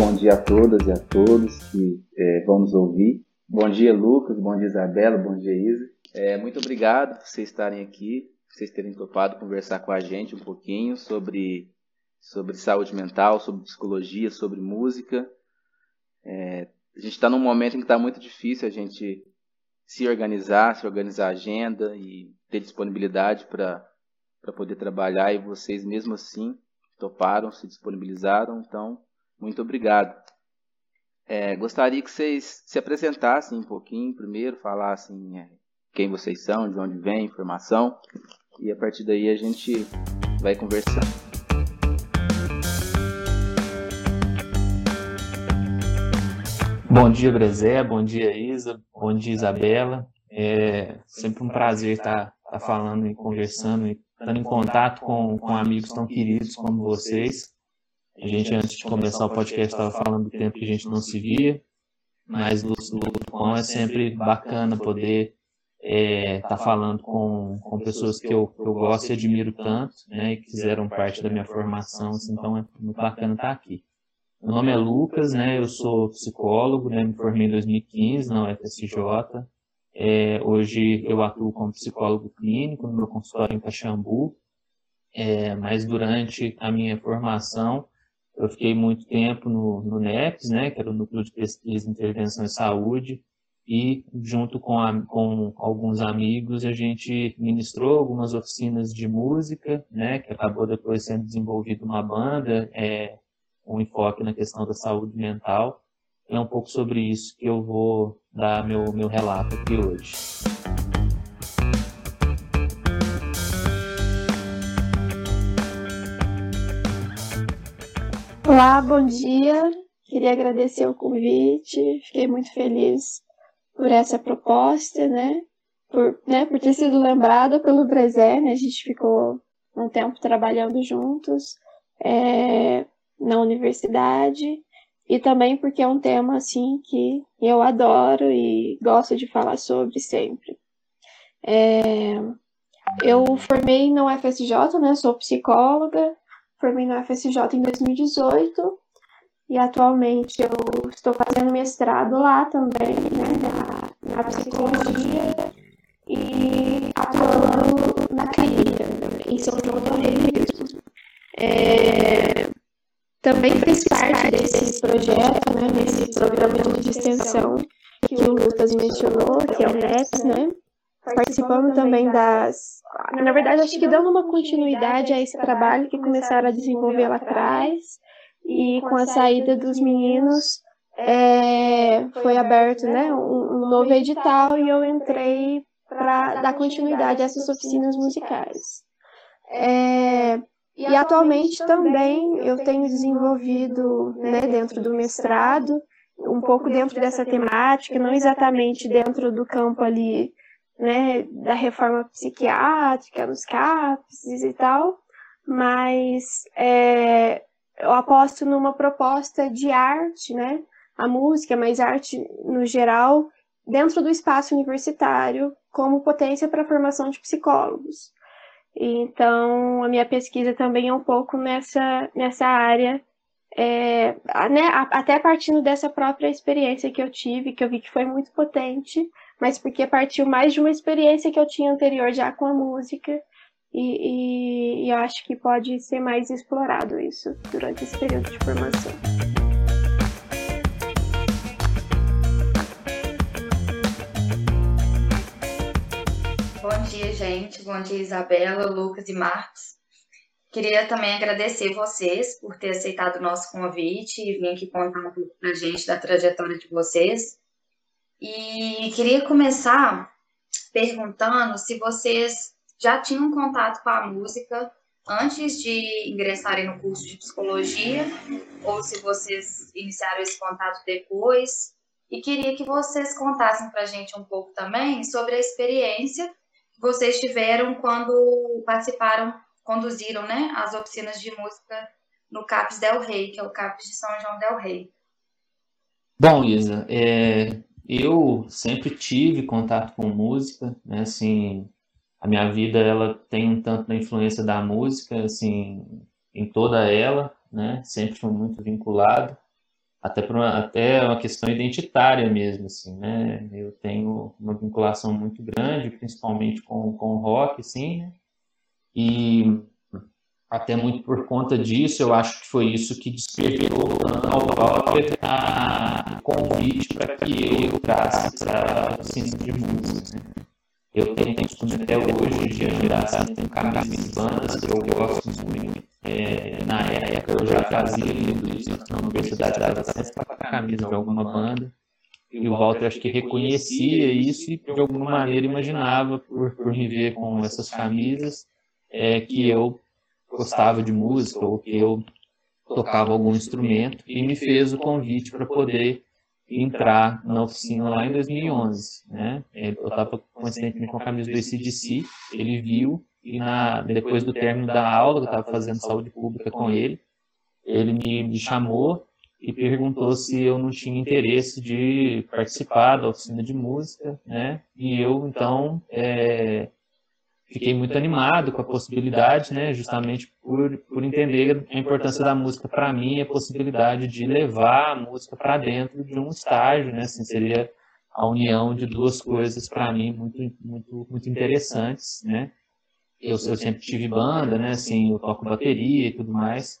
bom dia a todas e a todos que é, vão nos ouvir. Bom dia, Lucas, bom dia, Isabela, bom dia, Isa. É, muito obrigado por vocês estarem aqui, por vocês terem topado conversar com a gente um pouquinho sobre, sobre saúde mental, sobre psicologia, sobre música. É, a gente está num momento em que está muito difícil a gente se organizar, se organizar a agenda e ter disponibilidade para poder trabalhar e vocês mesmo assim toparam, se disponibilizaram, então muito obrigado. É, gostaria que vocês se apresentassem um pouquinho primeiro, falassem é, quem vocês são, de onde vem, informação, e a partir daí a gente vai conversar. Bom dia, Brezé, bom dia, Isa, bom dia, Isabela. É sempre um prazer estar, estar falando e conversando e estando em contato com, com amigos tão queridos como vocês. A gente, antes de começar o podcast, estava falando do tempo que a gente não se via, mas do com é sempre bacana poder estar é, tá falando com, com pessoas que eu, que eu gosto e admiro tanto, né, e que fizeram parte da minha formação, assim, então é muito bacana estar aqui. Meu nome é Lucas, né, eu sou psicólogo, né, me formei em 2015 na UFSJ, é, hoje eu atuo como psicólogo clínico no meu consultório em Caxambu, é, mas durante a minha formação eu fiquei muito tempo no, no NEPS, né, que era o Núcleo de Pesquisa e Intervenção em Saúde, e junto com, a, com alguns amigos a gente ministrou algumas oficinas de música, né, que acabou depois sendo desenvolvida uma banda, é, um enfoque na questão da saúde mental. É um pouco sobre isso que eu vou dar meu, meu relato aqui hoje. Olá, bom dia. Queria agradecer o convite. Fiquei muito feliz por essa proposta, né? Por, né, por ter sido lembrada pelo Brezé, né? A gente ficou um tempo trabalhando juntos é, na universidade e também porque é um tema assim que eu adoro e gosto de falar sobre sempre. É, eu formei na UFSJ, né? Sou psicóloga, formei na UFSJ em 2018 e atualmente eu estou fazendo mestrado lá também, né, na, na psicologia. E atuando na clínica, em São João do Rei mesmo. É, também fiz parte desse projeto, né, nesse programa de extensão que o Lucas mencionou, que é o NEPS, né, participando também das. Na verdade, acho que dando uma continuidade a esse trabalho que começaram a desenvolver lá atrás, e com a saída dos meninos, é, foi aberto né, um, um novo edital e eu entrei para dar continuidade a essas oficinas musicais. É, e atualmente também eu tenho desenvolvido né, dentro do mestrado, um pouco dentro dessa temática, não exatamente dentro do campo ali né, da reforma psiquiátrica, nos CAPs e tal, mas é, eu aposto numa proposta de arte, né, a música, mas arte no geral, dentro do espaço universitário, como potência para a formação de psicólogos. Então, a minha pesquisa também é um pouco nessa, nessa área, é, né, até partindo dessa própria experiência que eu tive, que eu vi que foi muito potente, mas porque partiu mais de uma experiência que eu tinha anterior já com a música. E, e, e acho que pode ser mais explorado isso durante esse período de formação. Bom dia, gente. Bom dia, Isabela, Lucas e Marcos. Queria também agradecer vocês por ter aceitado o nosso convite e vir aqui contar um pouco pra gente da trajetória de vocês. E queria começar perguntando se vocês já tinham contato com a música antes de ingressarem no curso de psicologia, ou se vocês iniciaram esse contato depois. E queria que vocês contassem para a gente um pouco também sobre a experiência que vocês tiveram quando participaram, conduziram né, as oficinas de música no CAPES Del Rey, que é o CAPES de São João Del Rey. Bom, Isa, é, eu sempre tive contato com música, né? Assim, a minha vida ela tem um tanto da influência da música, assim, em toda ela, né? Sempre fui muito vinculado. até por uma, até uma questão identitária mesmo, assim, né? Eu tenho uma vinculação muito grande, principalmente com, com o rock, assim, né? E até muito por conta disso, eu acho que foi isso que despertou ao Walter a convite para que eu entrasse para o ensino de música. Né? Eu tenho costume até hoje de andar assim, com camisas bandas que eu gosto muito. É, na época eu já fazia isso na universidade, estava sempre com a camisa de alguma banda. E o Walter acho que reconhecia isso e de alguma maneira imaginava, por, por me ver com essas camisas, é, que eu gostava de música ou que eu tocava algum instrumento e me fez o convite para poder entrar na oficina lá em 2011, né? Eu estava coincidentemente com a camisa do ACDC, ele viu e na, depois do término da aula, eu estava fazendo saúde pública com ele, ele me, me chamou e perguntou se eu não tinha interesse de participar da oficina de música, né? E eu então é, fiquei muito animado com a possibilidade, né, justamente por, por entender a importância da música para mim, a possibilidade de levar a música para dentro de um estágio, né, assim, seria a união de duas coisas para mim muito, muito, muito interessantes, né. Eu, eu sempre tive banda, né, assim, eu toco bateria e tudo mais.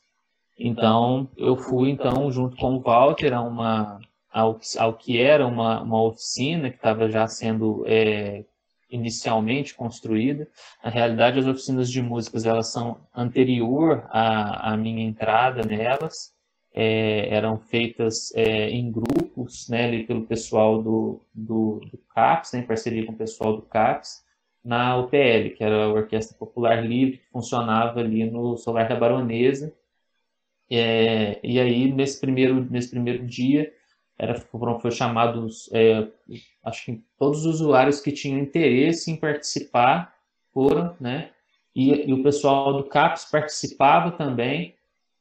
Então, eu fui, então, junto com o Walter, a uma, ao, ao que era uma, uma oficina que estava já sendo é, inicialmente construída. Na realidade, as oficinas de músicas elas são anterior à, à minha entrada nelas. É, eram feitas é, em grupos, né, ali pelo pessoal do, do, do CAPS, né, em parceria com o pessoal do CAPS, na UPL, que era a Orquestra Popular Livre, que funcionava ali no Solar da Baronesa. É, e aí, nesse primeiro, nesse primeiro dia, era, foi chamados, é, acho que todos os usuários que tinham interesse em participar foram, né? E, e o pessoal do CAPS participava também,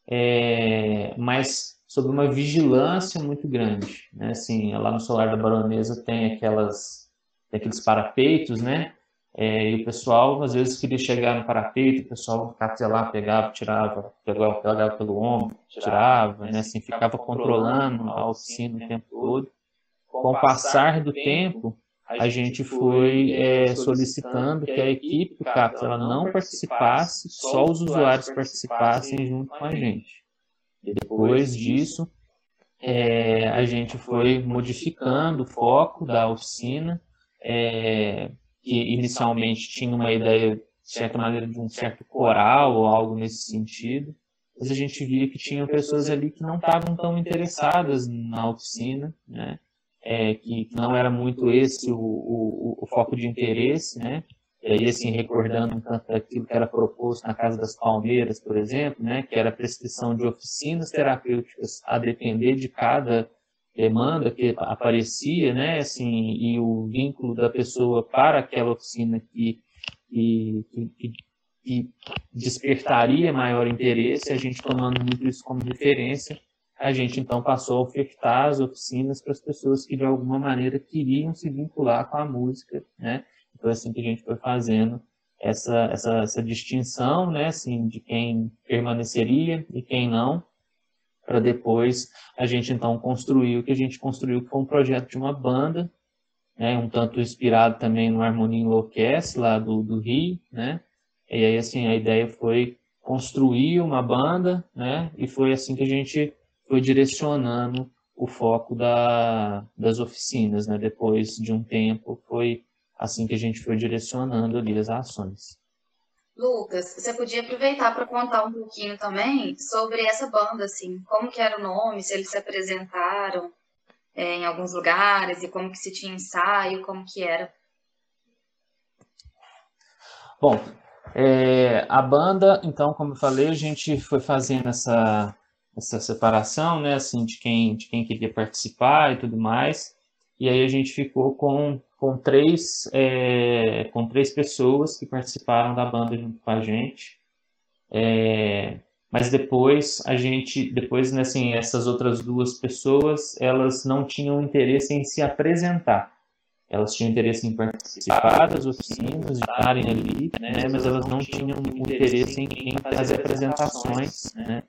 é, mas sob uma vigilância muito grande, né? Assim, lá no Solar da Baronesa tem aquelas, tem aqueles parapeitos, né? É, e o pessoal, às vezes, queria chegar no parapeito, o pessoal lá, pegava, tirava, pegava, pegava pelo ombro, tirava, né? assim, ficava controlando a oficina o tempo todo. Com o passar do tempo, a gente foi é, solicitando que a equipe do CAPS ela não participasse, só os usuários participassem junto com a gente. Depois disso, é, a gente foi modificando o foco da oficina, é, que inicialmente tinha uma ideia, de certa maneira, de um certo coral ou algo nesse sentido, mas a gente via que tinham pessoas ali que não estavam tão interessadas na oficina, né? É, que, que, não era muito esse o, o, o, foco de interesse, né? E aí, assim, recordando um tanto daquilo que era proposto na Casa das Palmeiras, por exemplo, né? Que era a prescrição de oficinas terapêuticas a depender de cada demanda que aparecia, né, assim, e o vínculo da pessoa para aquela oficina que, que, que, que despertaria maior interesse, a gente tomando muito isso como referência, a gente então passou a ofertar as oficinas para as pessoas que de alguma maneira queriam se vincular com a música, né? Então assim que a gente foi fazendo essa essa, essa distinção, né, assim, de quem permaneceria e quem não para depois a gente então construir o que a gente construiu, que foi um projeto de uma banda, né, um tanto inspirado também no Harmonia Enlouquece, lá do, do Rio, né, e aí assim, a ideia foi construir uma banda, né, e foi assim que a gente foi direcionando o foco da, das oficinas, né, depois de um tempo foi assim que a gente foi direcionando ali as ações. Lucas, você podia aproveitar para contar um pouquinho também sobre essa banda, assim, como que era o nome, se eles se apresentaram é, em alguns lugares e como que se tinha ensaio, como que era. Bom, é, a banda, então, como eu falei, a gente foi fazendo essa, essa separação, né, assim, de quem, de quem queria participar e tudo mais, e aí a gente ficou com com três, é, com três pessoas que participaram da banda junto com a gente. É, mas depois a gente, depois né, assim, essas outras duas pessoas, elas não tinham interesse em se apresentar. Elas tinham interesse em participar das oficinas, de estarem ali, né, mas elas não tinham interesse em, fazer apresentações, né.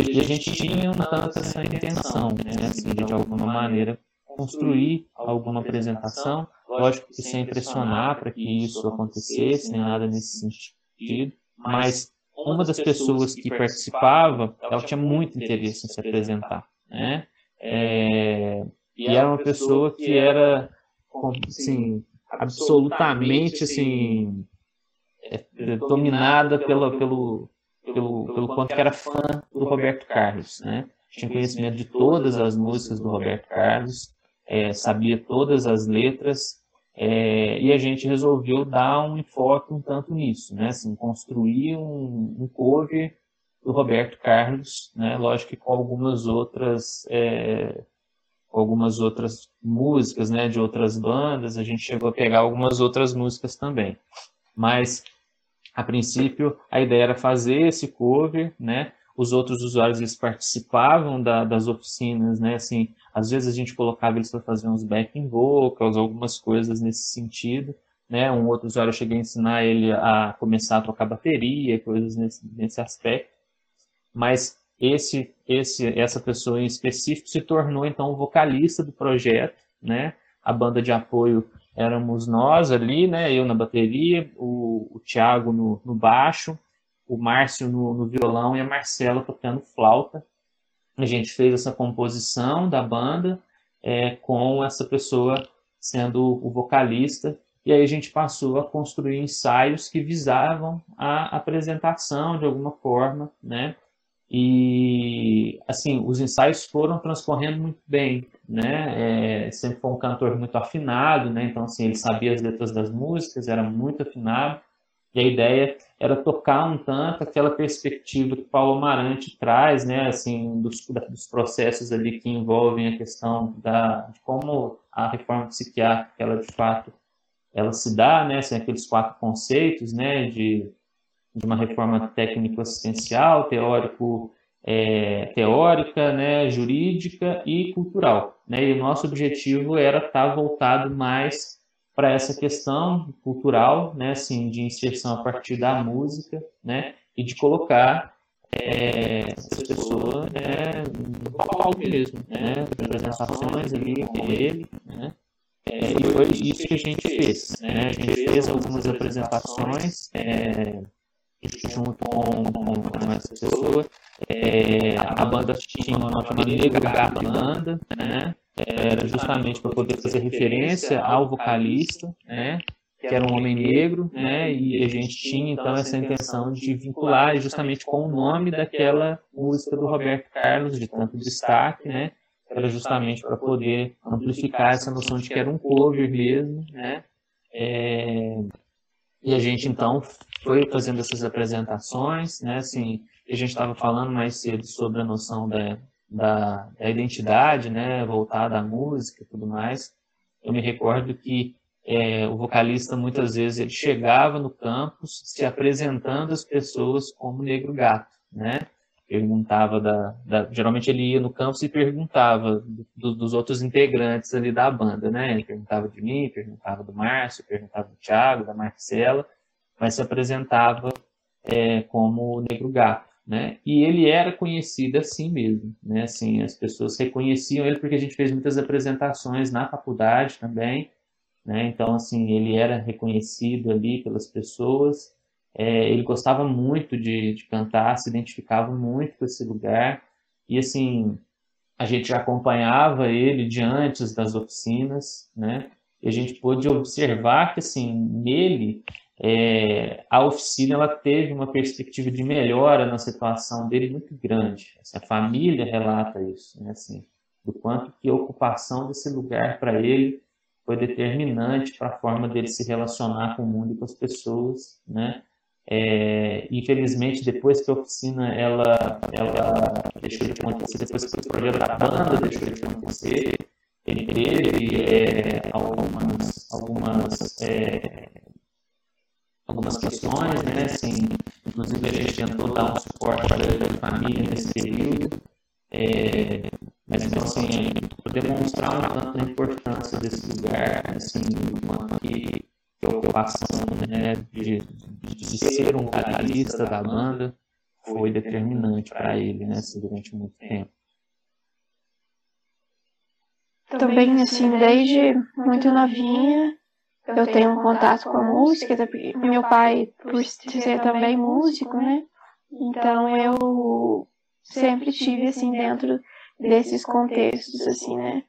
E a gente tinha um tanto essa intenção, né, assim, de alguma maneira construir alguma apresentação, lógico que sem pressionar para que isso acontecesse, nem nada nesse sentido, mas uma das pessoas que participava, ela tinha muito interesse em se apresentar, né? É, e era uma pessoa que era, assim, absolutamente, assim, é, dominada pela, pelo, pelo, pelo quanto que era fã do Roberto Carlos, né? Tinha conhecimento de todas as músicas do Roberto Carlos, é, sabia todas as letras, é, e a gente resolveu dar um enfoque um tanto nisso, né? Assim, construir um, um cover do Roberto Carlos, né? Lógico que com algumas outras é, algumas outras músicas, né? De outras bandas, a gente chegou a pegar algumas outras músicas também. Mas a princípio a ideia era fazer esse cover, né? Os outros usuários eles participavam da, das oficinas, né? Assim, às vezes a gente colocava eles para fazer uns backing vocals, algumas coisas nesse sentido. Né? Um outro usuário cheguei a ensinar ele a começar a tocar bateria, coisas nesse, nesse aspecto. Mas esse, esse, essa pessoa em específico se tornou então o vocalista do projeto, né? A banda de apoio éramos nós ali, né? Eu na bateria, o, o Thiago no, no baixo, o Márcio no, no violão e a Marcela tocando flauta a gente fez essa composição da banda é, com essa pessoa sendo o vocalista e aí a gente passou a construir ensaios que visavam a apresentação de alguma forma, né? E assim, os ensaios foram transcorrendo muito bem, né? É, sempre foi um cantor muito afinado, né? Então assim, ele sabia as letras das músicas, era muito afinado. E a ideia era tocar um tanto aquela perspectiva que Paulo Amarante traz, né, assim, dos, dos processos ali que envolvem a questão da, de como a reforma psiquiátrica, ela de fato, ela se dá, né, assim, aqueles quatro conceitos, né, de, de uma reforma técnico-assistencial, teórico, é, teórica, né, jurídica e cultural, né, e o nosso objetivo era estar tá voltado mais para essa questão cultural, né, assim, de inserção a partir da música, né, e de colocar é, essa pessoa né, no palco mesmo, né, apresentações ali dele, né, é, e foi isso que a gente fez, né, a gente fez algumas apresentações é, junto com, com, com essa pessoa, é, a banda tinha uma nota negra da banda, né, era justamente para poder fazer referência ao vocalista, né, que era um homem negro, né, e a gente tinha então essa intenção de vincular justamente com o nome daquela música do Roberto Carlos, de tanto destaque, né, era justamente para poder amplificar essa noção de que era um cover mesmo, né, é, e a gente então foi fazendo essas apresentações, né, assim, a gente estava falando mais cedo sobre a noção da, da, da identidade, né, voltada à música e tudo mais, eu me recordo que é, o vocalista muitas vezes ele chegava no campus se apresentando às pessoas como negro gato, né? Perguntava da, da geralmente ele ia no campus e perguntava do, dos outros integrantes ali da banda, né? Ele perguntava de mim, perguntava do Márcio, perguntava do Thiago, da Marcela, mas se apresentava é, como negro gato né? E ele era conhecido assim mesmo, né? Assim, as pessoas reconheciam ele porque a gente fez muitas apresentações na faculdade também, né? Então, assim, ele era reconhecido ali pelas pessoas. É, ele gostava muito de, de cantar, se identificava muito com esse lugar e assim a gente acompanhava ele de antes das oficinas, né? E a gente pôde observar que assim nele é, a oficina ela teve uma perspectiva de melhora na situação dele muito grande. Essa família relata isso, né, assim, do quanto que a ocupação desse lugar para ele foi determinante para a forma dele se relacionar com o mundo e com as pessoas, né? É, infelizmente, depois que a oficina ela, ela deixou de acontecer, depois que o projeto da banda deixou de acontecer, ele teve é, algumas, algumas é, algumas questões, né? Assim, inclusive a gente tentou dar um suporte para a família nesse período. É, mas então assim, para demonstrar um tanto a importância desse lugar, assim, quanto que, a ocupação né, de, de, ser um vocalista da banda foi determinante para ele, né, assim, durante muito tempo. Também, assim, desde muito novinha, eu tenho um contato com a música, meu pai, por ser também músico, né? Então eu sempre tive, assim, dentro desses contextos, assim, né?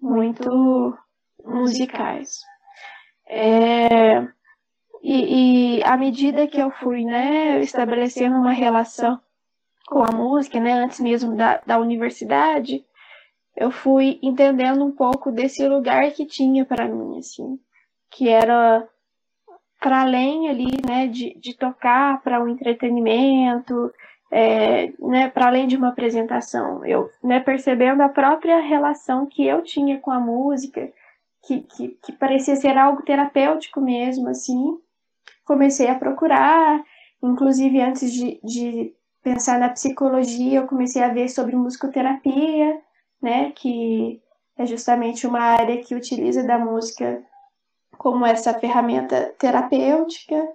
Muito musicais. É, e, e à medida que eu fui, né, estabelecendo uma relação com a música, né, antes mesmo da, da universidade, eu fui entendendo um pouco desse lugar que tinha para mim, assim, que era para além ali, né, de, de tocar para o um entretenimento, é, né, para além de uma apresentação, eu, né, percebendo a própria relação que eu tinha com a música, que, que, que parecia ser algo terapêutico mesmo, assim, comecei a procurar, inclusive antes de, de pensar na psicologia, eu comecei a ver sobre musicoterapia, né, que é justamente uma área que utiliza da música como essa ferramenta terapêutica.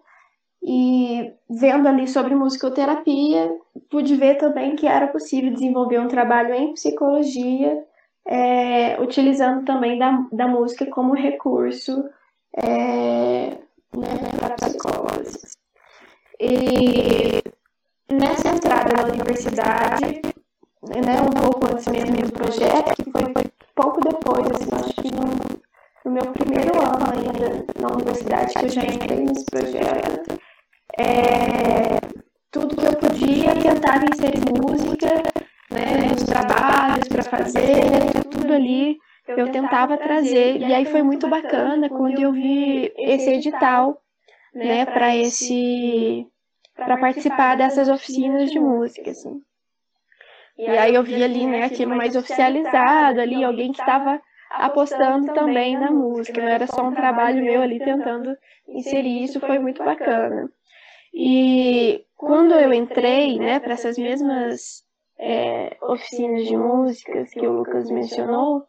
E vendo ali sobre musicoterapia, pude ver também que era possível desenvolver um trabalho em psicologia, é, utilizando também da, da música como recurso é, né, para psicólogos. E nessa entrada na universidade, né, um pouco antes mesmo do projeto, que foi, pouco depois, assim, acho que no, no, meu primeiro ano ainda na universidade, que eu já entrei nesse projeto, é, tudo que eu podia tentar inserir música né, nos trabalhos para fazer, tudo ali eu tentava trazer. E aí foi muito bacana quando eu vi esse edital, né, para esse para participar dessas oficinas de música, assim. E aí eu vi ali, né, aquilo mais oficializado ali, alguém que estava apostando também na música, não era só um trabalho meu ali tentando inserir isso, foi muito bacana. E quando eu entrei, né, para essas mesmas é, oficinas de músicas que o Lucas mencionou,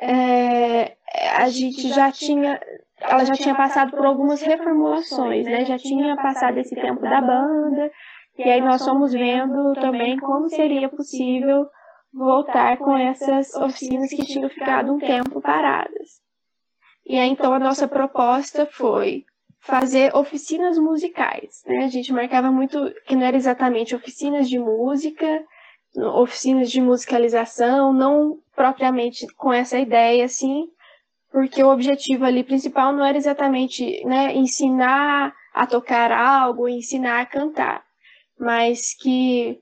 é, a gente já tinha, ela já tinha passado por algumas reformulações, né? Já tinha passado esse tempo da banda, e aí nós fomos vendo também como seria possível voltar com essas oficinas que tinham ficado um tempo paradas. E aí então a nossa proposta foi fazer oficinas musicais, né? A gente marcava muito que não era exatamente oficinas de música, oficinas de musicalização, não propriamente com essa ideia, assim, porque o objetivo ali principal não era exatamente né, ensinar a tocar algo, ensinar a cantar, mas que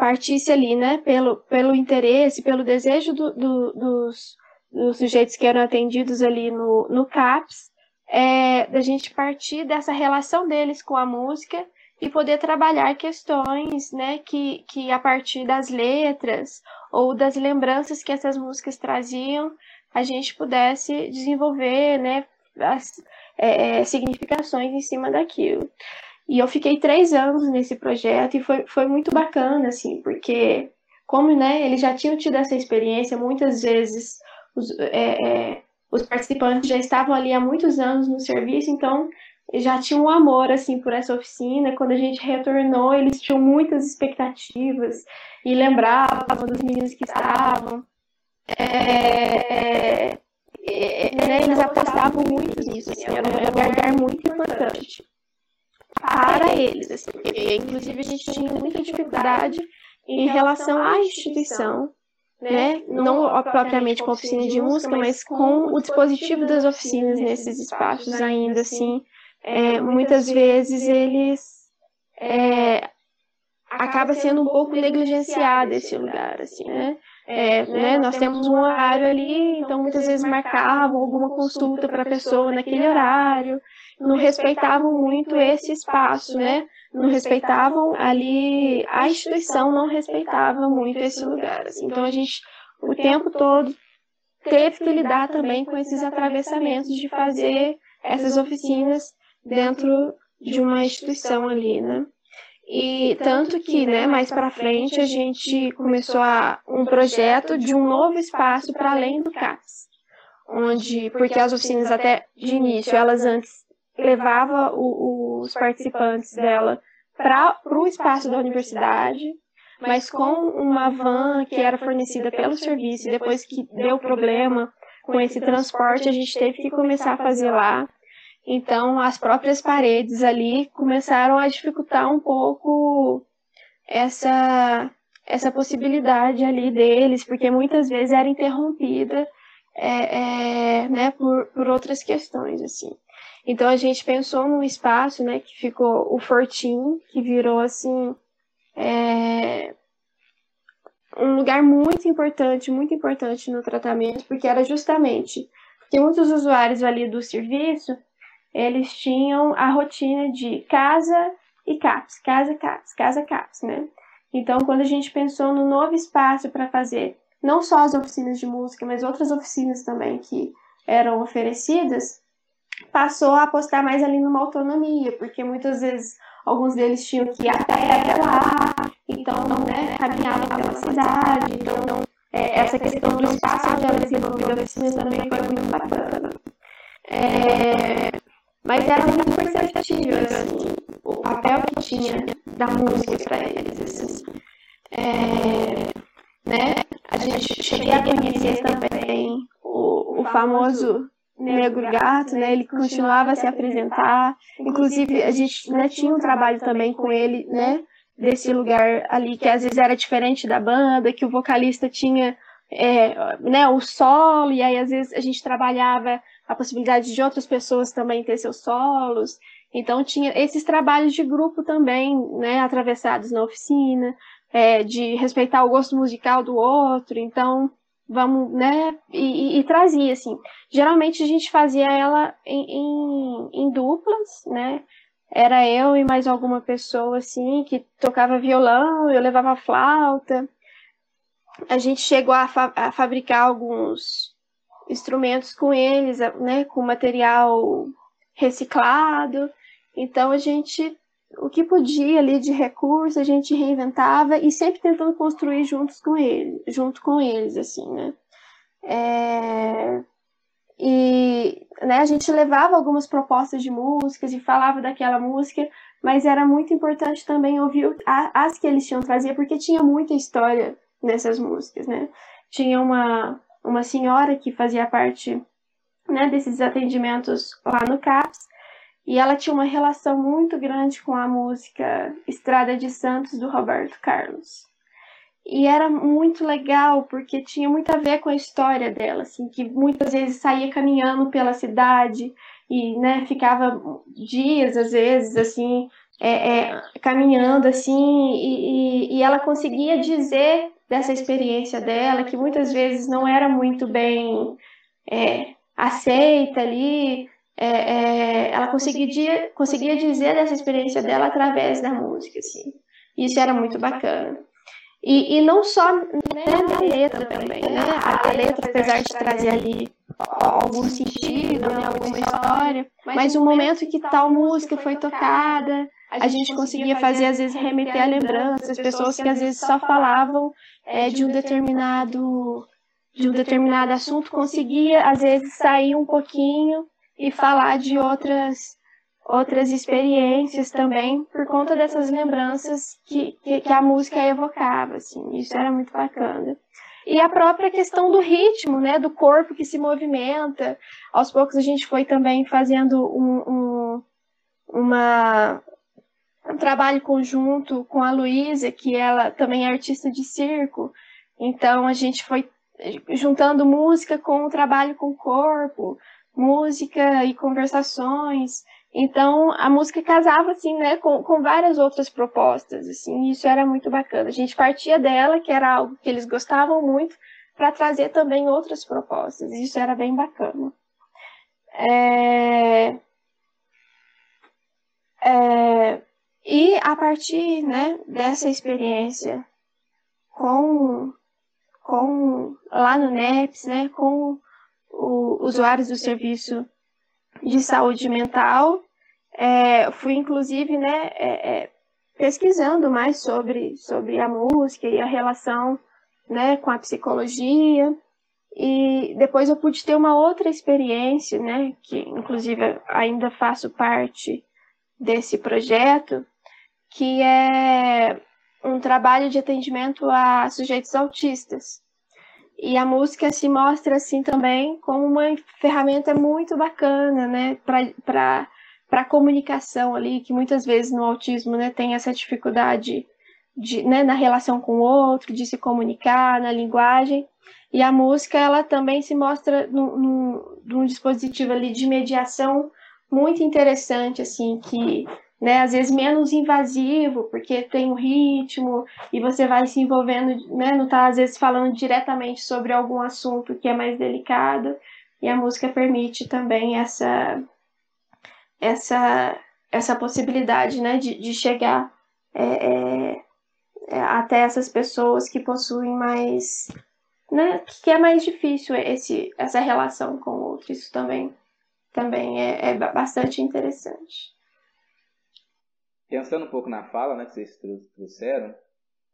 partisse ali, né, pelo, pelo interesse, pelo desejo do, do, dos, dos sujeitos que eram atendidos ali no, no CAPS, é, da gente partir dessa relação deles com a música e poder trabalhar questões, né, que, que a partir das letras ou das lembranças que essas músicas traziam, a gente pudesse desenvolver, né, as é, é, significações em cima daquilo. E eu fiquei três anos nesse projeto e foi, foi muito bacana, assim, porque como, né, eles já tinham tido essa experiência, muitas vezes os, é, é os participantes já estavam ali há muitos anos no serviço, então já tinha um amor assim por essa oficina. Quando a gente retornou, eles tinham muitas expectativas e lembravam dos meninos que estavam. É, é, é, né, eles apostavam muito nisso, assim, era um lugar muito importante para eles. Assim, porque, inclusive, a gente tinha muita dificuldade em relação à instituição, né? Não propriamente com a oficina de música, mas com o dispositivo das oficinas nesses espaços ainda assim é, muitas vezes eles é, acaba sendo um pouco negligenciado esse lugar, assim, né? É, né? Nós temos um horário ali, então muitas vezes marcavam alguma consulta para a pessoa naquele horário, não respeitavam muito esse espaço, né? Não respeitavam ali, a instituição não respeitava muito esse lugar. Assim. Então a gente, o tempo todo, teve que lidar também com esses atravessamentos de fazer essas oficinas dentro de uma instituição ali, né? E tanto que, né, mais para frente a gente começou a um projeto de um novo espaço para além do CAPS, onde porque as oficinas até de início elas antes levavam os participantes dela para o espaço da universidade, mas com uma van que era fornecida pelo serviço, e depois que deu problema com esse transporte, a gente teve que começar a fazer lá. Então, as próprias paredes ali começaram a dificultar um pouco essa, essa possibilidade ali deles, porque muitas vezes era interrompida é, é, né, por, por outras questões, assim. Então, a gente pensou num espaço, né, que ficou o Fortim, que virou, assim, é, um lugar muito importante, muito importante no tratamento, porque era justamente que muitos usuários ali do serviço, eles tinham a rotina de casa e CAPS, casa, CAPS, casa, CAPS, né? Então, quando a gente pensou no novo espaço para fazer não só as oficinas de música, mas outras oficinas também que eram oferecidas, passou a apostar mais ali numa autonomia, porque muitas vezes alguns deles tinham que ir até lá, então né, caminhavam pela cidade, então é, essa questão do espaço onde ela desenvolveu a oficina também foi muito bacana. É, mas era muito perceptível assim, o papel que tinha da música para eles. Assim. É, né? A gente cheguei a conhecer também o, o famoso Negro Gato, né? Ele continuava a se apresentar. Inclusive, a gente né, tinha um trabalho também com ele, né? Desse lugar ali, que às vezes era diferente da banda, que o vocalista tinha é, né, o solo, e aí às vezes a gente trabalhava a possibilidade de outras pessoas também ter seus solos. Então tinha esses trabalhos de grupo também, né, atravessados na oficina, é, de respeitar o gosto musical do outro. Então vamos, né? E, e, e, trazia, assim. Geralmente a gente fazia ela em, em, em, duplas, né? Era eu e mais alguma pessoa, assim, que tocava violão, eu levava flauta. A gente chegou a, fa a fabricar alguns instrumentos com eles, né? Com material reciclado. Então a gente o que podia ali de recurso a gente reinventava e sempre tentando construir juntos com ele, junto com eles, assim, né? É... E né, a gente levava algumas propostas de músicas e falava daquela música, mas era muito importante também ouvir as que eles tinham trazer, porque tinha muita história nessas músicas, né? Tinha uma, uma senhora que fazia parte né, desses atendimentos lá no CAPS, e ela tinha uma relação muito grande com a música Estrada de Santos do Roberto Carlos. E era muito legal porque tinha muito a ver com a história dela, assim, que muitas vezes saía caminhando pela cidade e, né, ficava dias às vezes assim, é, é, caminhando assim e, e, ela conseguia dizer dessa experiência dela que muitas vezes não era muito bem é, aceita ali é, é, ela conseguia, conseguia dizer dessa experiência dela através da música, assim. Isso era muito bacana. E, e não só né, na letra também, né? A letra, apesar de trazer ali algum sentido, né, alguma história, mas o momento que tal música foi tocada, a gente conseguia fazer, às vezes, remeter a lembranças, pessoas que às vezes só falavam é, de um determinado de um determinado assunto, conseguia, às vezes, sair um pouquinho e falar de outras outras experiências também por conta dessas lembranças que, que, que, a música evocava, assim, isso era muito bacana. E a própria questão do ritmo, né, do corpo que se movimenta, aos poucos a gente foi também fazendo um, um, uma, um trabalho conjunto com a Luísa, que ela também é artista de circo, então a gente foi juntando música com o trabalho com o corpo, música e conversações. Então, a música casava, assim, né, com, com várias outras propostas, assim, e isso era muito bacana. A gente partia dela, que era algo que eles gostavam muito, para trazer também outras propostas, isso era bem bacana. É... É... E a partir, né, dessa experiência com, com lá no NEPS, né, com o, usuários do serviço de saúde mental. É, fui, inclusive, né, é, é, pesquisando mais sobre, sobre a música e a relação né, com a psicologia. E depois eu pude ter uma outra experiência, né, que inclusive ainda faço parte desse projeto, que é um trabalho de atendimento a sujeitos autistas. E a música se mostra assim também como uma ferramenta muito bacana, né, para para comunicação ali, que muitas vezes no autismo, né, tem essa dificuldade de, né, na relação com o outro, de se comunicar, na linguagem. E a música, ela também se mostra num, num dispositivo ali de mediação muito interessante, assim, que, né, às vezes menos invasivo, porque tem um ritmo e você vai se envolvendo, né, não está às vezes falando diretamente sobre algum assunto que é mais delicado, e a música permite também essa essa essa possibilidade, né, de, de chegar é, é, é, até essas pessoas que possuem mais, né, que é mais difícil esse, essa relação com o outro. Isso também, também é, é bastante interessante. Pensando um pouco na fala, né, que vocês trouxeram,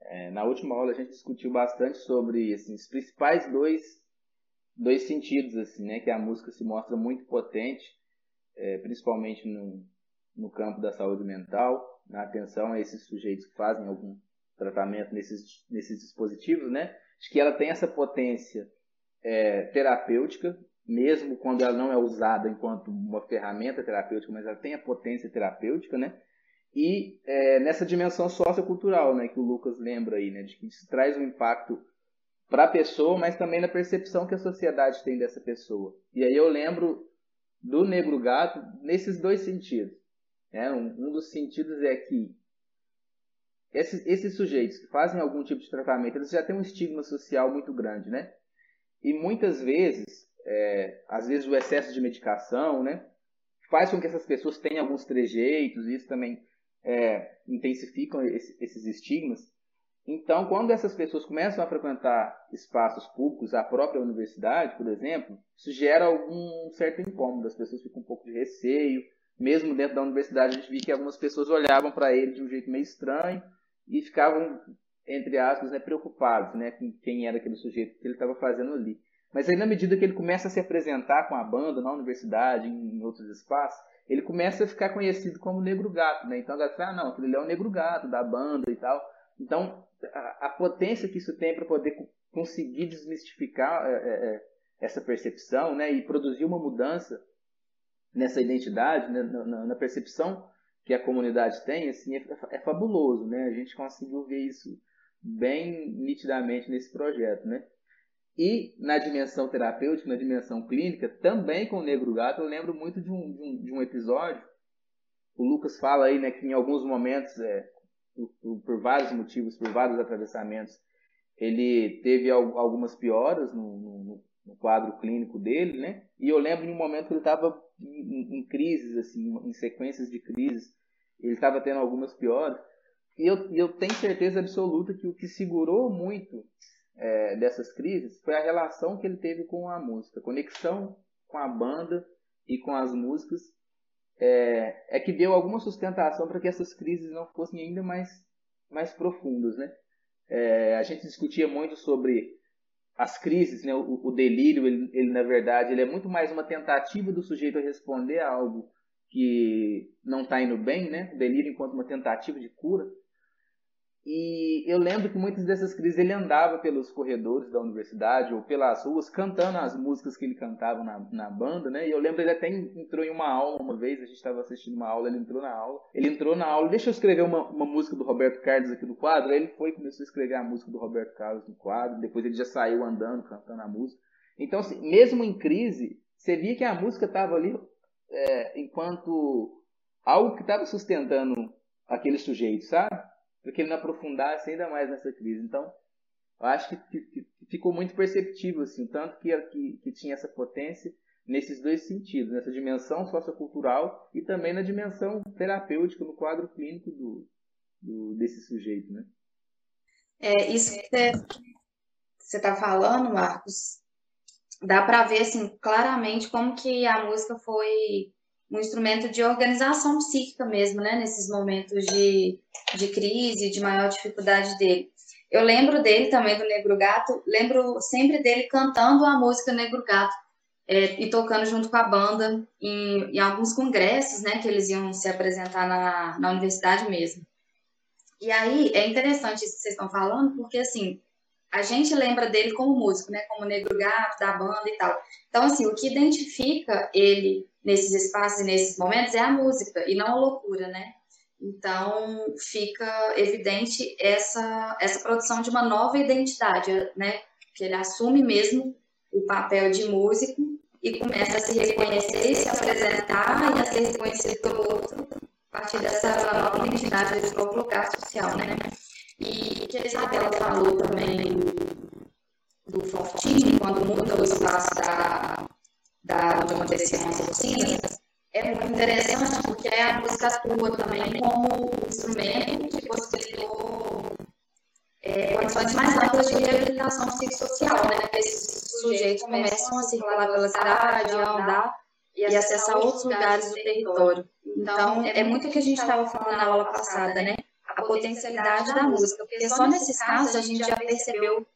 é, na última aula a gente discutiu bastante sobre assim, os principais dois, dois sentidos, assim, né, que a música se mostra muito potente, é, principalmente no, no campo da saúde mental, na atenção a esses sujeitos que fazem algum tratamento nesses, nesses dispositivos, né? Acho que ela tem essa potência é, terapêutica, mesmo quando ela não é usada enquanto uma ferramenta terapêutica, mas ela tem a potência terapêutica, né? E é, nessa dimensão sociocultural, né, que o Lucas lembra aí, né, de que isso traz um impacto para a pessoa, mas também na percepção que a sociedade tem dessa pessoa. E aí eu lembro do negro gato nesses dois sentidos. Né? Um, um dos sentidos é que esses, esses sujeitos que fazem algum tipo de tratamento, eles já têm um estigma social muito grande, né? E muitas vezes, é, às vezes o excesso de medicação, né? Faz com que essas pessoas tenham alguns trejeitos, e isso também é, intensificam esse, esses estigmas. Então, quando essas pessoas começam a frequentar espaços públicos, a própria universidade, por exemplo, isso gera algum certo incômodo. As pessoas ficam um pouco de receio. Mesmo dentro da universidade, a gente viu que algumas pessoas olhavam para ele de um jeito meio estranho e ficavam, entre aspas, né, preocupados né, com quem era aquele sujeito que ele estava fazendo ali. Mas aí, na medida que ele começa a se apresentar com a banda na universidade, em outros espaços, ele começa a ficar conhecido como Negro Gato. Né? Então a galera fala, ah, não, aquele é o Negro Gato da banda e tal. Então, a, a potência que isso tem para poder conseguir desmistificar é, é, é, essa percepção né? e produzir uma mudança nessa identidade, né? na, na percepção que a comunidade tem, assim, é, é, fabuloso, né? A gente conseguiu ver isso bem nitidamente nesse projeto, né? E na dimensão terapêutica, na dimensão clínica, também com o Negro Gato, eu lembro muito de um, de um, de um episódio. O Lucas fala aí, né, que em alguns momentos, é, por, por, vários motivos, por vários atravessamentos, ele teve algumas pioras no, no, no quadro clínico dele, né? E eu lembro de um momento que ele estava em, em, crises, assim, em sequências de crises, ele estava tendo algumas piores. E eu, eu tenho certeza absoluta que o que segurou muito é, dessas crises foi a relação que ele teve com a música, a conexão com a banda e com as músicas é, é que deu alguma sustentação para que essas crises não fossem ainda mais, mais profundas, né? É, a gente discutia muito sobre as crises, né? o, o delírio, ele, ele, na verdade ele é muito mais uma tentativa do sujeito a responder a algo que não está indo bem, né? O delírio enquanto uma tentativa de cura. E eu lembro que muitas dessas crises ele andava pelos corredores da universidade ou pelas ruas cantando as músicas que ele cantava na, na banda, né? E eu lembro ele até entrou em uma aula uma vez, a gente estava assistindo uma aula, ele entrou na aula. Ele entrou na aula, deixa eu escrever uma, uma música do Roberto Carlos aqui no quadro. Aí ele foi começou a escrever a música do Roberto Carlos no quadro. Depois ele já saiu andando, cantando a música. Então, assim, mesmo em crise, você via que a música estava ali é, enquanto algo que estava sustentando aquele sujeito, sabe? Para que ele não aprofundasse ainda mais nessa crise. Então, eu acho que, que, que ficou muito perceptível, assim, tanto que, que, que, tinha essa potência nesses dois sentidos, nessa dimensão sociocultural e também na dimensão terapêutica, no quadro clínico do, do desse sujeito, né? É, isso que você está falando, Marcos, dá para ver assim, claramente como que a música foi um instrumento de organização psíquica mesmo, né? Nesses momentos de, de crise, de maior dificuldade dele. Eu lembro dele também, do Negro Gato, lembro sempre dele cantando a música Negro Gato é, e tocando junto com a banda em, em, alguns congressos, né? Que eles iam se apresentar na, na universidade mesmo. E aí é interessante isso que vocês estão falando, porque assim, a gente lembra dele como músico, né? Como negro gato da banda e tal. Então, assim, o que identifica ele nesses espaços e nesses momentos é a música e não a loucura, né? Então, fica evidente essa, essa produção de uma nova identidade, né? Que ele assume mesmo o papel de músico e começa a se reconhecer, se apresentar e a ser reconhecido pelo outro a partir dessa nova identidade do próprio lugar social, né? E que a Isabela falou também do Fortinho, quando muda o espaço da, da onde aconteciam as oficinas, é muito interessante porque a música atua também como instrumento que possibilitou é, condições mais amplas de reabilitação psicossocial, né? Esses sujeitos começam a circular pela cidade, a andar e acessar outros lugares do território. Então, é muito o que a gente estava falando na aula passada, né? A potencialidade da música, porque só nesses casos a gente já percebeu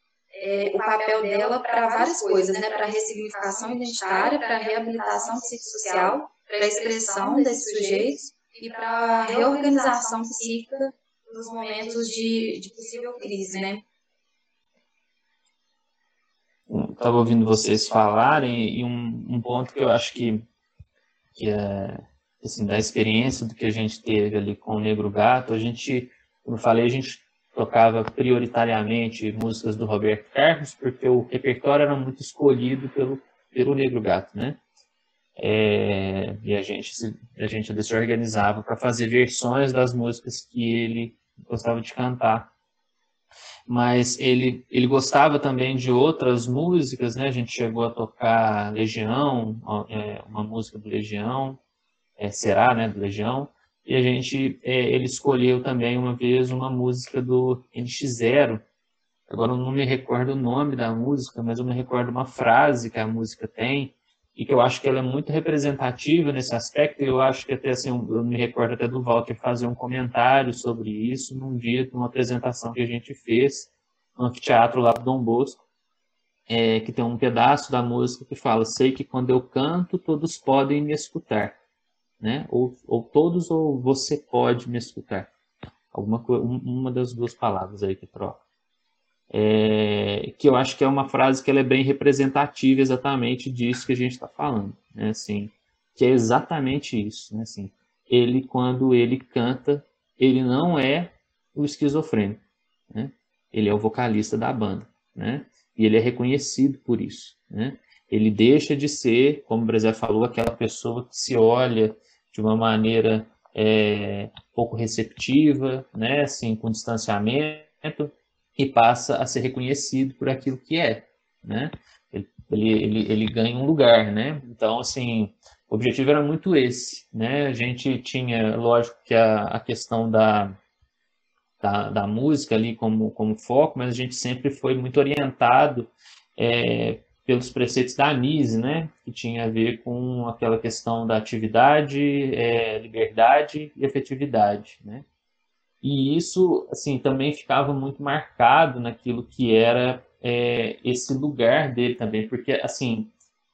é, o papel dela para várias coisas, né? Para ressignificação identitária, para reabilitação psicossocial, para expressão desses sujeitos e para reorganização psíquica nos momentos de, de possível crise, né? Estava ouvindo vocês falarem e um, um ponto que eu acho que, que é assim, da experiência do que a gente teve ali com o Negro Gato, a gente, como eu falei, a gente tocava prioritariamente músicas do Roberto Carlos, porque o repertório era muito escolhido pelo, pelo Negro Gato, né? É, e a gente, se, a gente se organizava para fazer versões das músicas que ele gostava de cantar. Mas ele, ele gostava também de outras músicas, né? A gente chegou a tocar Legião, é, uma música do Legião, é, Será, né, do Legião. E a gente, é, ele escolheu também uma vez uma música do NX0. Agora eu não me recordo o nome da música, mas eu me recordo uma frase que a música tem, e que eu acho que ela é muito representativa nesse aspecto, e eu acho que até assim, eu me recordo até do Walter fazer um comentário sobre isso num dia, numa apresentação que a gente fez no anfiteatro lá do Dom Bosco, é, que tem um pedaço da música que fala, sei que quando eu canto, todos podem me escutar, né? Ou, ou todos ou você pode me escutar. Alguma uma das duas palavras aí que troca é, que eu acho que é uma frase que ela é bem representativa exatamente disso que a gente está falando, né? Assim, que é exatamente isso, né? Assim, ele quando ele canta, ele não é o esquizofrênico, né? Ele é o vocalista da banda, né? E ele é reconhecido por isso, né? Ele deixa de ser, como o Bresé falou, aquela pessoa que se olha de uma maneira é, pouco receptiva, né? Assim, com distanciamento, e passa a ser reconhecido por aquilo que é, né? Ele, ele, ele ganha um lugar, né? Então, assim, o objetivo era muito esse, né? A gente tinha, lógico, que a, a questão da, da, da, música ali como, como foco, mas a gente sempre foi muito orientado é, pelos preceitos da Anise, né? Que tinha a ver com aquela questão da atividade, é, liberdade e efetividade, né? E isso, assim, também ficava muito marcado naquilo que era é, esse lugar dele também, porque, assim,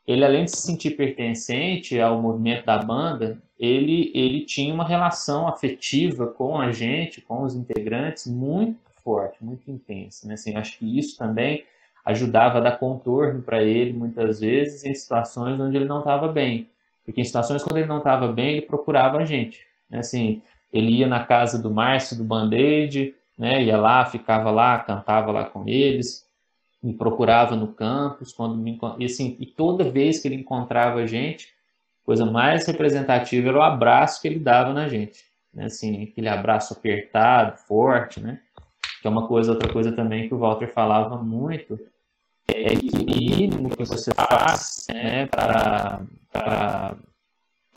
ele além de se sentir pertencente ao movimento da banda, ele, ele tinha uma relação afetiva com a gente, com os integrantes, muito forte, muito intensa. Né? Assim, acho que isso também ajudava a dar contorno para ele, muitas vezes, em situações onde ele não estava bem. Porque em situações quando ele não estava bem, ele procurava a gente. Né? Assim, ele ia na casa do Márcio do Band-Aid, né, ia lá, ficava lá, cantava lá com eles, me procurava no campus, quando me, e, assim, e toda vez que ele encontrava a gente, coisa mais representativa era o abraço que ele dava na gente, né, assim, aquele abraço apertado, forte, né, que é uma coisa, outra coisa também que o Walter falava muito, é que o mínimo que você faz né, para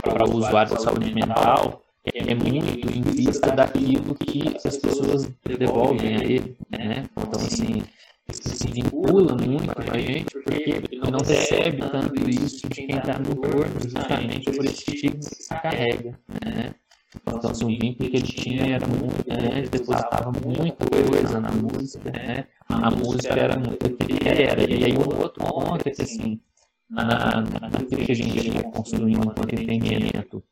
o usuário da saúde mental é muito em vista daquilo que as pessoas devolvem a ele, né? Então, assim, se vincula muito com a gente porque não recebe tanto isso de quem está no entorno, justamente por esse estigma que se carrega, né? Então, assim, o vínculo que ele tinha era muito grande, depositava muita coisa na música, né? A música era muito o que ele era. E aí, um outro ponto é que, assim, na, naquilo que a gente ia construindo enquanto entendimento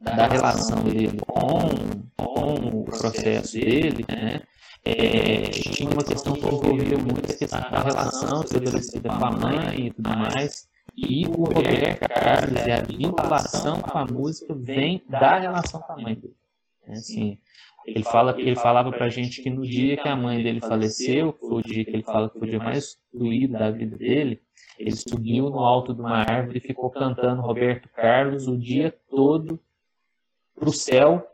da relação dele com, com o processo dele, né? É, tinha uma questão que envolvia muito a questão da relação estabelecida com a mãe e tudo mais. E o Roberto Carlos e a vinculação com a música vem da relação com a mãe dele. É assim, ele, fala, ele falava pra gente que no dia que a mãe dele faleceu, foi o dia que ele fala que foi o dia mais doído da vida dele, ele subiu no alto de uma árvore e ficou cantando Roberto Carlos o dia todo pro céu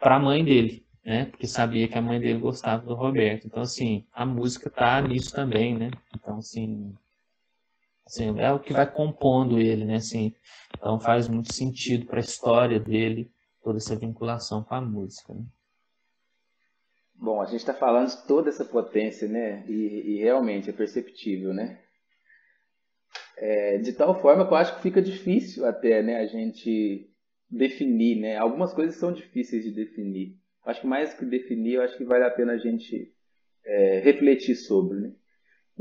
para a mãe dele, né? Porque sabia que a mãe dele gostava do Roberto. Então, assim, a música tá nisso também, né? Então, assim, assim é o que vai compondo ele, né? Assim, então faz muito sentido para a história dele toda essa vinculação com a música. Né? Bom, a gente está falando de toda essa potência, né? E, e realmente é perceptível, né? É, de tal forma que eu acho que fica difícil até, né? A gente definir, né? Algumas coisas são difíceis de definir. Acho que mais que definir, eu acho que vale a pena a gente é, refletir sobre, né?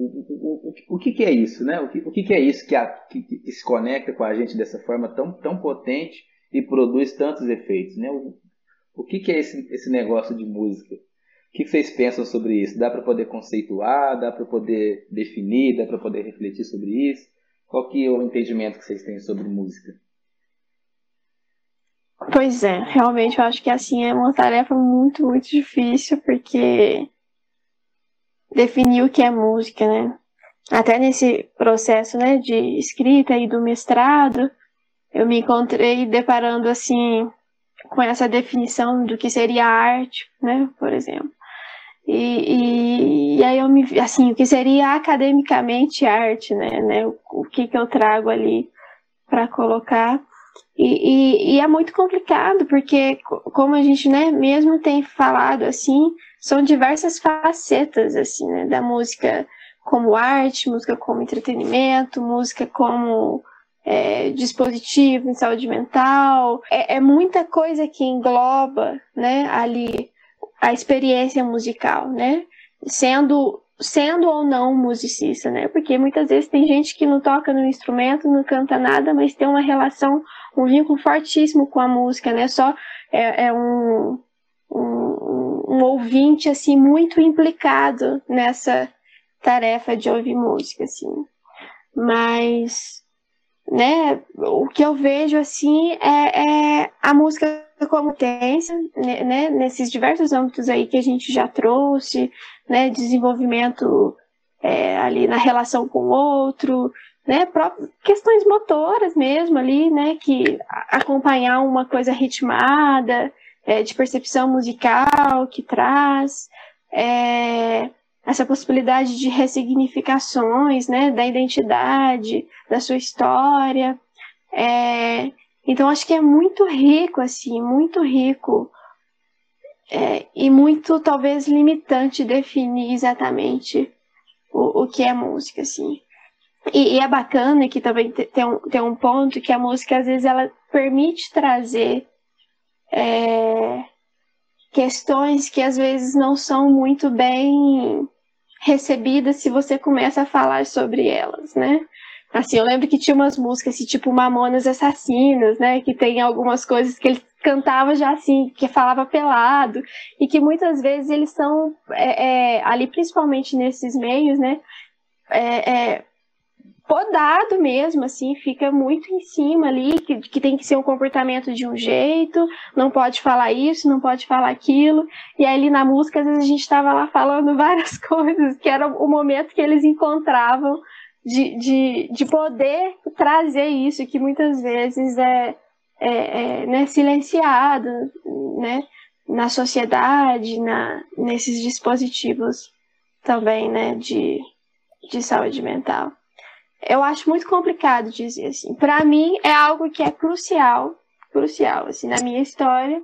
O, o, o, que, que é isso, né? O que, o que, que é isso que, a, que, que, se conecta com a gente dessa forma tão, tão potente e produz tantos efeitos, né? O, o que, que é esse, esse negócio de música? O que, que vocês pensam sobre isso? Dá para poder conceituar? Dá para poder definir? Dá para poder refletir sobre isso? Qual que é o entendimento que vocês têm sobre música? Pois é, realmente eu acho que assim é uma tarefa muito, muito difícil, porque definir o que é música, né? Até nesse processo, né, de escrita e do mestrado, eu me encontrei deparando assim com essa definição do que seria arte, né, por exemplo. E, e, e, aí eu me assim o que seria academicamente arte né, né o, o que que eu trago ali para colocar e, e, é muito complicado, porque, como a gente né, mesmo tem falado, assim, são diversas facetas assim, né, da música como arte, música como entretenimento, música como é, dispositivo em saúde mental. É, é, muita coisa que engloba né, ali a experiência musical, né? Sendo sendo ou não musicista, né? Porque muitas vezes tem gente que não toca no instrumento, não canta nada, mas tem uma relação, um vínculo fortíssimo com a música, né? Só é, é um, um, um ouvinte assim muito implicado nessa tarefa de ouvir música, assim. Mas, né? O que eu vejo assim é, é a música como potência, né, né, nesses diversos âmbitos aí que a gente já trouxe, né, desenvolvimento é, ali na relação com o outro, né, questões motoras mesmo ali, né, que acompanhar uma coisa ritmada, é, de percepção musical que traz, é, essa possibilidade de ressignificações, né, da identidade, da sua história, é, então acho que é muito rico, assim, muito rico é, e muito talvez limitante definir exatamente o, o que é música, assim. E, e, é bacana que também tem um, tem um ponto que a música às vezes ela permite trazer é, questões que às vezes não são muito bem recebidas se você começa a falar sobre elas, né? Assim, eu lembro que tinha umas músicas assim, tipo Mamonas Assassinas, né? Que tem algumas coisas que ele cantava já assim, que falava pelado, e que muitas vezes eles são é, é, ali, principalmente nesses meios, né? É, é, podado mesmo, assim, fica muito em cima ali, que, que tem que ser um comportamento de um jeito, não pode falar isso, não pode falar aquilo. E aí ali na música, às vezes a gente estava lá falando várias coisas, que era o momento que eles encontravam de, de, de poder trazer isso que muitas vezes é, é, é né, silenciado né, na sociedade, na, nesses dispositivos também né, de, de saúde mental. Eu acho muito complicado dizer assim. Para mim é algo que é crucial, crucial assim na minha história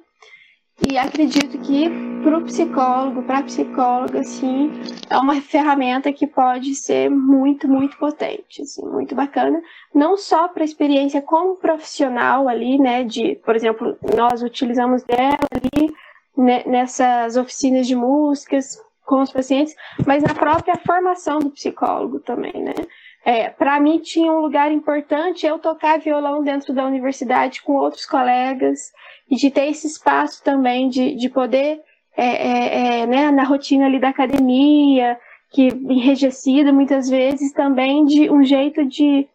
e acredito que para o psicólogo, para a psicóloga, assim, é uma ferramenta que pode ser muito, muito potente, assim, muito bacana. Não só para a experiência como profissional ali, né, de, por exemplo, nós utilizamos dela ali né, nessas oficinas de músicas com os pacientes, mas na própria formação do psicólogo também, né. É, para mim tinha um lugar importante eu tocar violão dentro da universidade com outros colegas e de ter esse espaço também de, de poder é, é, é, né, na rotina ali da academia que enrijecida muitas vezes também de um jeito de,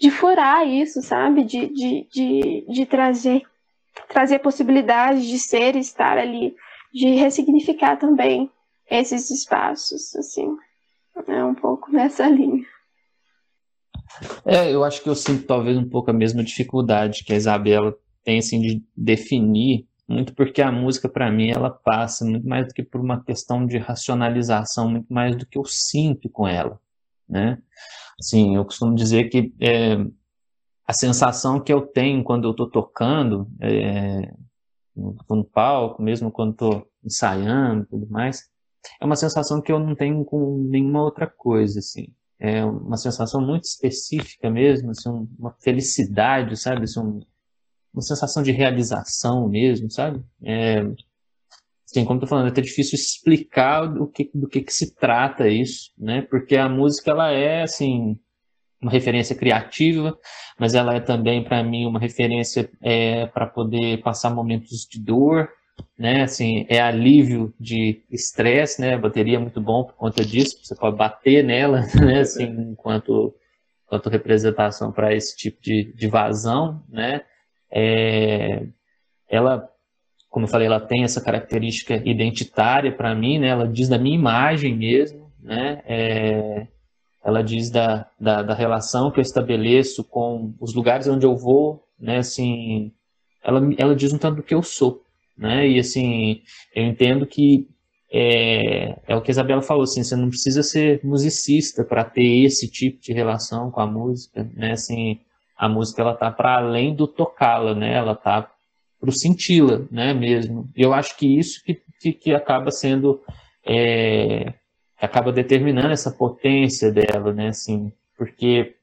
de furar isso sabe? De, de, de, de trazer trazer possibilidades de ser e estar ali de ressignificar também esses espaços assim. É um pouco nessa linha é, eu acho que eu sinto talvez um pouco a mesma dificuldade que a Isabela tem assim de definir, muito porque a música para mim ela passa muito mais do que por uma questão de racionalização, muito mais do que eu sinto com ela, né? Assim, eu costumo dizer que é, a sensação que eu tenho quando eu estou tocando é, no, palco, mesmo quando estou ensaiando e tudo mais, é uma sensação que eu não tenho com nenhuma outra coisa, assim é uma sensação muito específica mesmo, assim, uma felicidade, sabe? Assim, uma sensação de realização mesmo, sabe? É, assim, como estou falando, é até difícil explicar o que, do que, que se trata isso, né? Porque a música, ela é, assim, uma referência criativa, mas ela é também, para mim, uma referência é, para poder passar momentos de dor, né? Assim, é alívio de estresse, né? A bateria é muito bom por conta disso, você pode bater nela, né? Assim, enquanto, enquanto representação para esse tipo de, de vazão, né? É, ela, como eu falei, ela tem essa característica identitária para mim, né? Ela diz da minha imagem mesmo, né? É, ela diz da, da, da, relação que eu estabeleço com os lugares onde eu vou, né? Assim, ela, ela diz um tanto do que eu sou, né? E assim, eu entendo que é, é o que a Isabela falou, assim, você não precisa ser musicista para ter esse tipo de relação com a música, né? Assim, a música ela tá para além do tocá-la, né? Ela tá para senti-la, né? Mesmo. Eu acho que isso que, que, que acaba sendo é, acaba determinando essa potência dela, né? Assim, porque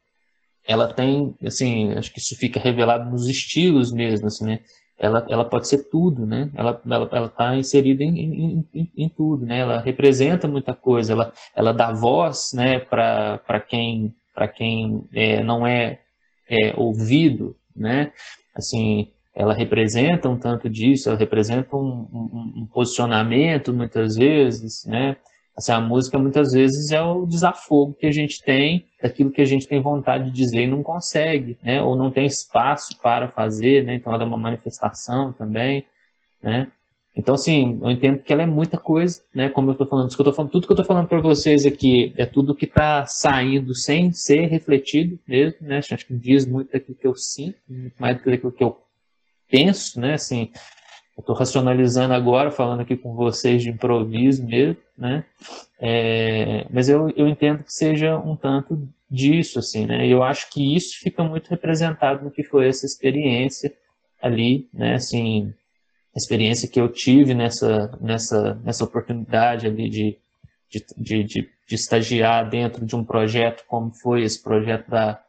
ela tem, assim, acho que isso fica revelado nos estilos mesmo, assim, né? Ela, ela pode ser tudo, né? Ela ela ela está inserida em, em, em, em, tudo, né? Ela representa muita coisa, ela, ela dá voz, né? Para quem para quem é, não é, é ouvido, né? Assim, ela representa um tanto disso, ela representa um, um, um posicionamento muitas vezes, né? Assim, a música muitas vezes é o desafogo que a gente tem daquilo que a gente tem vontade de dizer e não consegue, né? Ou não tem espaço para fazer, né? Então ela é uma manifestação também, né? Então, assim, eu entendo que ela é muita coisa, né? Como eu estou falando, isso que eu tô falando, tudo que eu estou falando para vocês aqui é tudo que está saindo sem ser refletido mesmo, né? Acho que diz muito daquilo que eu sinto, mais do que daquilo que eu penso, né? Assim, Estou racionalizando agora, falando aqui com vocês de improviso mesmo, né? É, mas eu, eu entendo que seja um tanto disso, assim, né? E eu acho que isso fica muito representado no que foi essa experiência ali, né? Assim, a experiência que eu tive nessa, nessa, nessa oportunidade ali de, de, de, de, de estagiar dentro de um projeto como foi esse projeto da,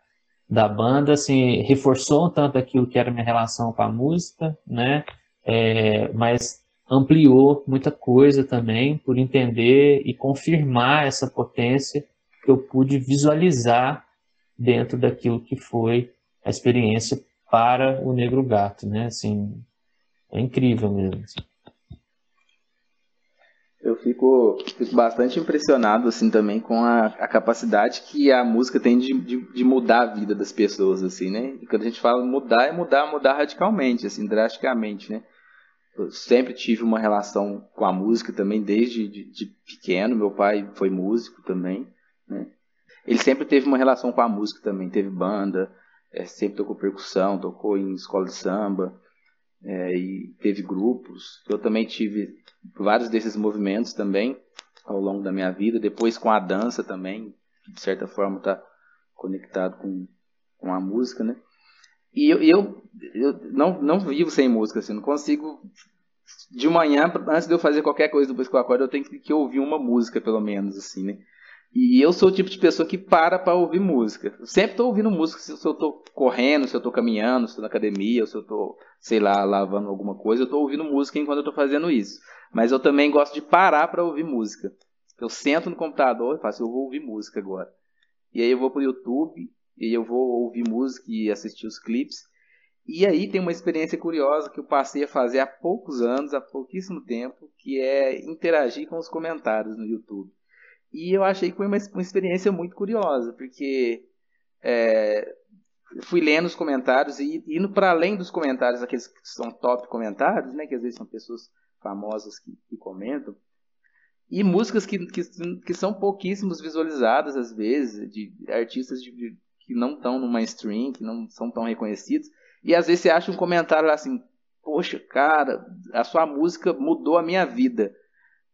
da banda, assim, reforçou um tanto aquilo que era minha relação com a música, né? É, mas ampliou muita coisa também por entender e confirmar essa potência que eu pude visualizar dentro daquilo que foi a experiência para o Negro Gato, né? Assim, é incrível mesmo. Eu fico, fico, bastante impressionado assim também com a, a capacidade que a música tem de, de, de, mudar a vida das pessoas assim, né? E quando a gente fala mudar é mudar, mudar radicalmente, assim, drasticamente, né? Eu sempre tive uma relação com a música também, desde de, de pequeno. Meu pai foi músico também. Né? Ele sempre teve uma relação com a música também. Teve banda, é, sempre tocou percussão, tocou em escola de samba. É, e teve grupos. Eu também tive vários desses movimentos também ao longo da minha vida. Depois com a dança também, de certa forma está conectado com, com a música, né? E eu, eu, eu, não, não vivo sem música, assim, não consigo. De manhã, antes de eu fazer qualquer coisa depois que eu acordo, eu tenho que, que ouvir uma música, pelo menos, assim, né? E eu sou o tipo de pessoa que para para ouvir música. Eu sempre estou ouvindo música, se eu estou correndo, se eu estou caminhando, se estou na academia, se eu estou, sei lá, lavando alguma coisa, eu estou ouvindo música enquanto eu estou fazendo isso. Mas eu também gosto de parar para ouvir música. Eu sento no computador e faço, eu vou ouvir música agora. e aí eu vou pro YouTube, e eu vou ouvir música e assistir os clipes. E aí tem uma experiência curiosa que eu passei a fazer há poucos anos, há pouquíssimo tempo, que é interagir com os comentários no YouTube. E eu achei que foi uma, uma experiência muito curiosa, porque é, fui lendo os comentários e indo para além dos comentários, aqueles que são top comentários, né, que às vezes são pessoas famosas que, que comentam, e músicas que, que, que, são pouquíssimos visualizadas às vezes, de artistas de, que não estão no mainstream, que não são tão reconhecidos, e às vezes você acha um comentário assim, poxa, cara, a sua música mudou a minha vida.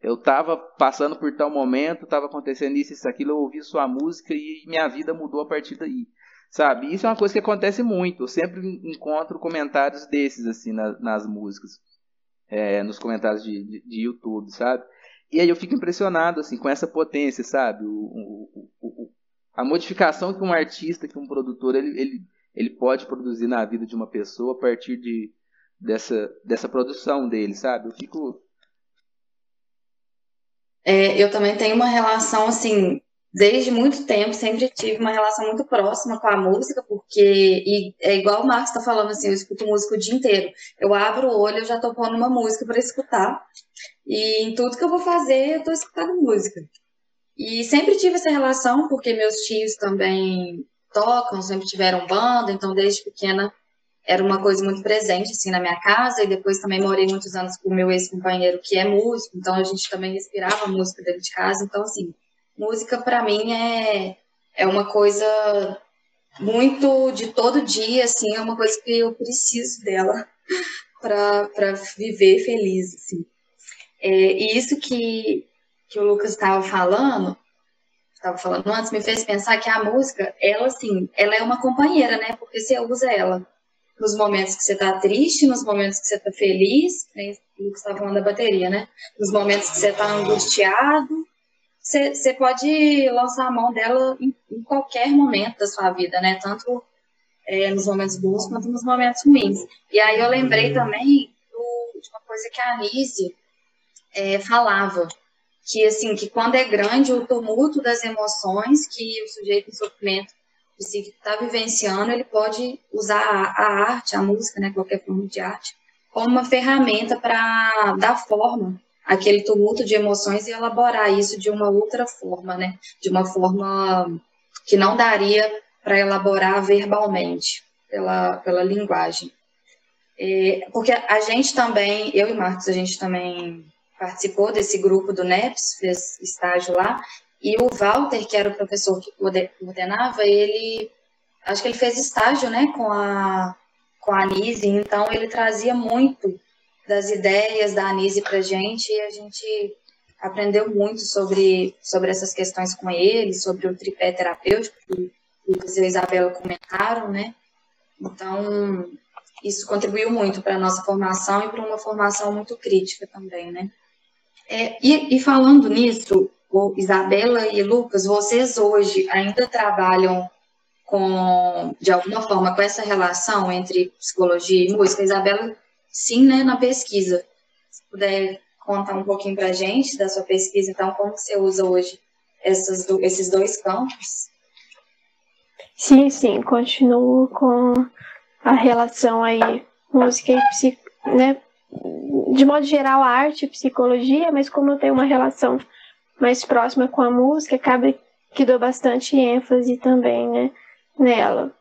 Eu estava passando por tal momento, estava acontecendo isso, isso, aquilo, eu ouvi sua música e minha vida mudou a partir daí. Sabe? Isso é uma coisa que acontece muito. Eu sempre encontro comentários desses, assim, na, nas músicas. É, nos comentários de, de, de, YouTube, sabe? E aí eu fico impressionado, assim, com essa potência, sabe? O, o, o, a modificação que um artista, que um produtor, ele, ele, ele pode produzir na vida de uma pessoa a partir de, dessa, dessa produção dele, sabe? Eu fico... É, eu também tenho uma relação, assim, desde muito tempo, sempre tive uma relação muito próxima com a música, porque é igual o Marcos está falando assim, eu escuto música o dia inteiro. Eu abro o olho, eu já estou pondo uma música para escutar. E em tudo que eu vou fazer, eu estou escutando música. E sempre tive essa relação, porque meus tios também tocam, sempre tiveram banda, então desde pequena era uma coisa muito presente assim na minha casa e depois também morei muitos anos com o meu ex-companheiro que é músico, então a gente também respirava música dentro de casa, então assim, música para mim é, é uma coisa muito de todo dia, assim, é uma coisa que eu preciso dela para viver feliz, assim. É, e isso que, que o Lucas estava falando, estava falando antes, me fez pensar que a música, ela, assim, ela é uma companheira, né? Porque você usa ela nos momentos que você está triste, nos momentos que você está feliz, né? o Lucas estava falando da bateria, né? Nos momentos que você está angustiado, você pode lançar a mão dela em, em, qualquer momento da sua vida, né? Tanto é, nos momentos bons quanto nos momentos ruins. E aí eu lembrei também do, de uma coisa que a Anise é, falava, que assim, que quando é grande o tumulto das emoções que o sujeito em sofrimento psíquico está vivenciando, ele pode usar a, arte, a música, né, qualquer forma de arte, como uma ferramenta para dar forma aquele tumulto de emoções e elaborar isso de uma outra forma, né? De uma forma que não daria para elaborar verbalmente, pela, pela linguagem. É, porque a gente também, eu e Marcos, a gente também participou desse grupo do NEPS, fez estágio lá, e o Walter, que era o professor que coordenava, ele, acho que ele fez estágio, né, com a, com a Anise, então ele trazia muito das ideias da Anise para gente e a gente aprendeu muito sobre, sobre essas questões com ele, sobre o tripé terapêutico que o Lucas e a Isabela comentaram, né? Então, isso contribuiu muito para a nossa formação e para uma formação muito crítica também, né? É, e, e falando nisso, Isabela e Lucas, vocês hoje ainda trabalham com, de alguma forma, com essa relação entre psicologia e música? Isabela sim né, na pesquisa. Se puder contar um pouquinho para a gente da sua pesquisa, então, como você usa hoje essas, esses dois campos? Sim, sim, continuo com a relação aí música e psico, né, de modo geral a arte e psicologia, mas como eu tenho uma relação mais próxima com a música, acaba que dou bastante ênfase também, né, nela.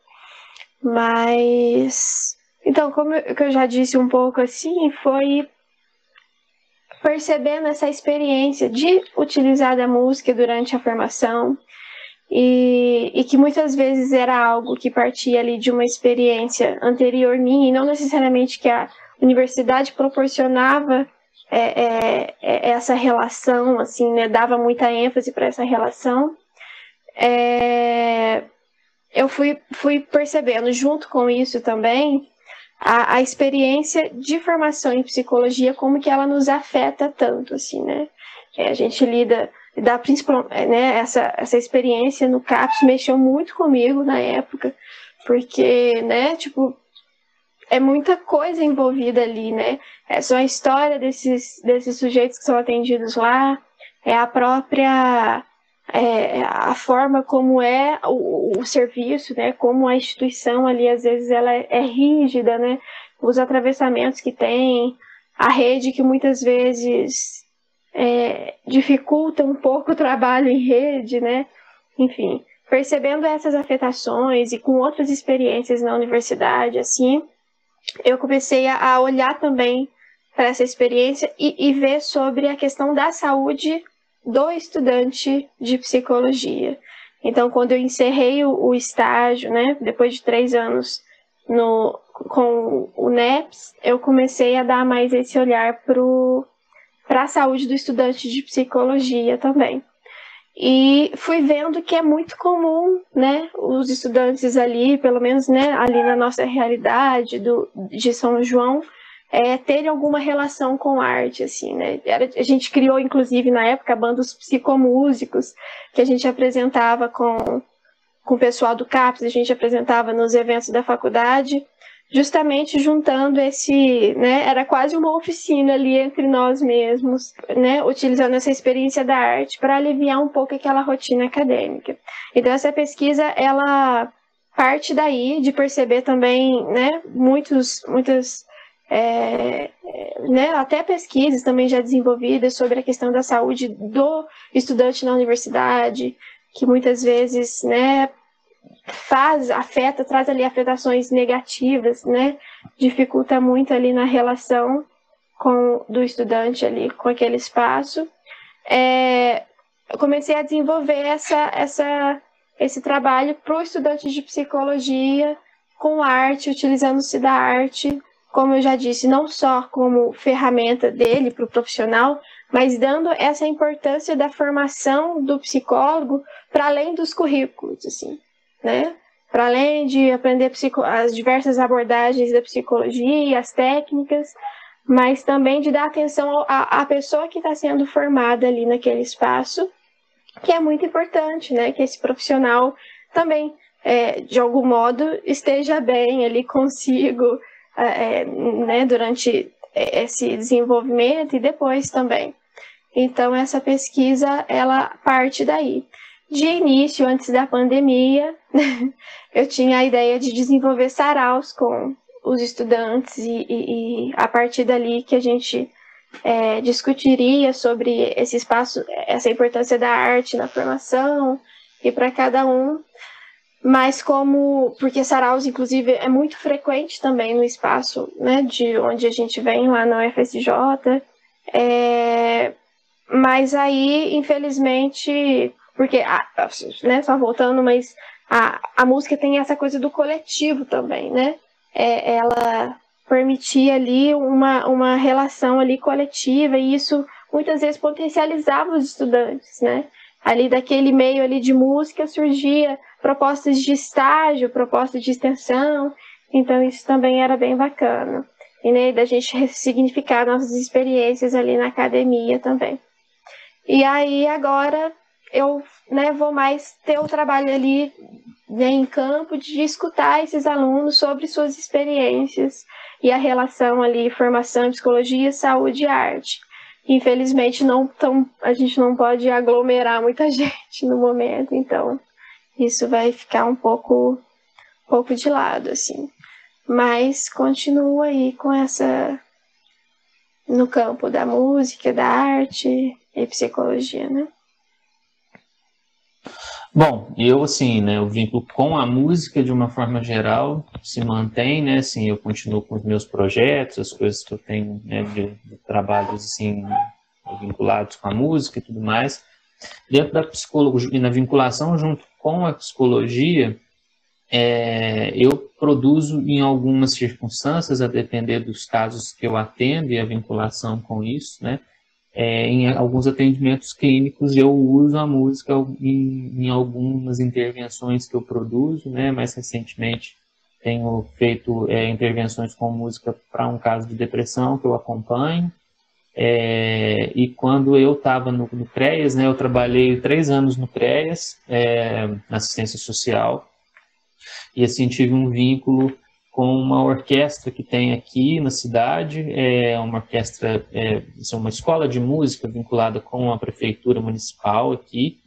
Mas então, como eu já disse um pouco assim, foi percebendo essa experiência de utilizar a música durante a formação e, e, que muitas vezes era algo que partia ali de uma experiência anterior minha e não necessariamente que a universidade proporcionava é, é, é essa relação, assim, né, dava muita ênfase para essa relação. É, eu fui, fui percebendo junto com isso também a, a experiência de formação em psicologia, como que ela nos afeta tanto, assim, né? É, a gente lida, da principal, né, essa, essa experiência no CAPS mexeu muito comigo na época, porque, né, tipo, é muita coisa envolvida ali, né? É só a história desses, desses sujeitos que são atendidos lá, é a própria é, a forma como é o, o, serviço, né, como a instituição ali às vezes ela é, é rígida, né, os atravessamentos que tem, a rede que muitas vezes é, dificulta um pouco o trabalho em rede, né, enfim, percebendo essas afetações e com outras experiências na universidade, assim, eu comecei a olhar também para essa experiência e, e ver sobre a questão da saúde do estudante de psicologia. Então, quando eu encerrei o, o estágio, né, depois de três anos no, com o NEPS, eu comecei a dar mais esse olhar para a saúde do estudante de psicologia também. E fui vendo que é muito comum, né, os estudantes ali, pelo menos, né, ali na nossa realidade do, de São João, é, terem alguma relação com arte, assim, né? Era, a gente criou, inclusive, na época, bandos psicomúsicos, que a gente apresentava com, com o pessoal do CAPES, a gente apresentava nos eventos da faculdade, justamente juntando esse, né, era quase uma oficina ali entre nós mesmos, né, utilizando essa experiência da arte para aliviar um pouco aquela rotina acadêmica. Então essa pesquisa, ela parte daí de perceber também, né, muitos, muitas é, né, até pesquisas também já desenvolvidas sobre a questão da saúde do estudante na universidade, que muitas vezes, né, faz, afeta, traz ali afetações negativas, né, dificulta muito ali na relação com do estudante ali com aquele espaço. É, eu comecei a desenvolver essa, essa, esse trabalho para o estudante de psicologia com arte, utilizando-se da arte como eu já disse, não só como ferramenta dele para o profissional, mas dando essa importância da formação do psicólogo para além dos currículos, assim, né? Para além de aprender as diversas abordagens da psicologia, as técnicas, mas também de dar atenção à, pessoa que está sendo formada ali naquele espaço, que é muito importante, né? Que esse profissional também, é, de algum modo, esteja bem ali consigo, é, né, durante esse desenvolvimento e depois também. Então essa pesquisa ela parte daí. De início, antes da pandemia, eu tinha a ideia de desenvolver saraus com os estudantes e, e, e a partir dali que a gente é, discutiria sobre esse espaço, essa importância da arte na formação e para cada um. Mas como porque saraus inclusive é muito frequente também no espaço né de onde a gente vem lá na UFSJ é, mas aí infelizmente porque né só voltando mas a, a música tem essa coisa do coletivo também né é, ela permitia ali uma, uma relação ali coletiva e isso muitas vezes potencializava os estudantes né ali daquele meio ali de música surgia propostas de estágio, propostas de extensão, então isso também era bem bacana. E né, da gente ressignificar nossas experiências ali na academia também. E aí agora eu né, vou mais ter o trabalho ali né, em campo de escutar esses alunos sobre suas experiências e a relação ali formação, psicologia, saúde e arte. Infelizmente não tão, a gente não pode aglomerar muita gente no momento, então isso vai ficar um pouco, um pouco de lado, assim. Mas continua aí com essa no campo da música, da arte e psicologia, né? Bom, eu assim, né, o vínculo com a música de uma forma geral se mantém, né, assim, eu continuo com os meus projetos, as coisas que eu tenho, né, de, de trabalhos assim vinculados com a música e tudo mais. Dentro da psicologia e na vinculação junto com a psicologia, é, eu produzo em algumas circunstâncias, a depender dos casos que eu atendo e a vinculação com isso, né? É, em alguns atendimentos clínicos eu uso a música em, em, algumas intervenções que eu produzo, né? Mais recentemente tenho feito é, intervenções com música para um caso de depressão que eu acompanho. É, e quando eu estava no, no, CREAS, né, eu trabalhei três anos no CREAS, é, na assistência social, e assim tive um vínculo com uma orquestra que tem aqui na cidade, é uma orquestra, é, é uma escola de música vinculada com a prefeitura municipal aqui,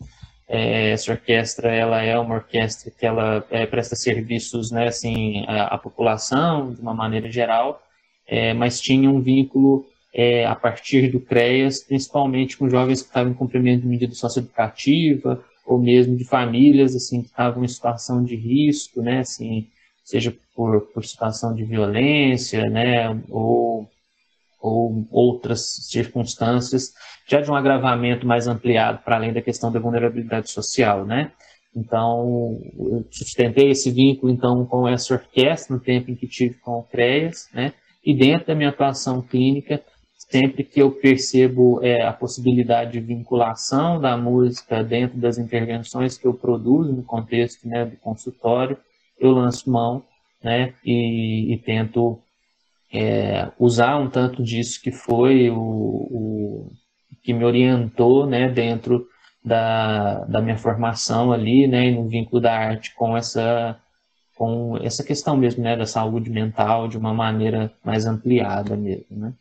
é, essa orquestra ela é uma orquestra que ela é, presta serviços né, assim, à, à, população de uma maneira geral, é, mas tinha um vínculo é, a partir do CREAS, principalmente com jovens que estavam em cumprimento de medida socioeducativa ou mesmo de famílias assim que estavam em situação de risco, né, assim, seja por, por situação de violência, né, ou ou outras circunstâncias, já de um agravamento mais ampliado para além da questão da vulnerabilidade social, né? Então, eu sustentei esse vínculo, então, com essa orquestra no tempo em que tive com o CREAS, né? E dentro da minha atuação clínica, sempre que eu percebo é, a possibilidade de vinculação da música dentro das intervenções que eu produzo no contexto né, do consultório, eu lanço mão né, e, e tento é, usar um tanto disso que foi o, o que me orientou né, dentro da, da minha formação ali, né, no vínculo da arte com essa com essa questão mesmo, né, da saúde mental de uma maneira mais ampliada mesmo, né.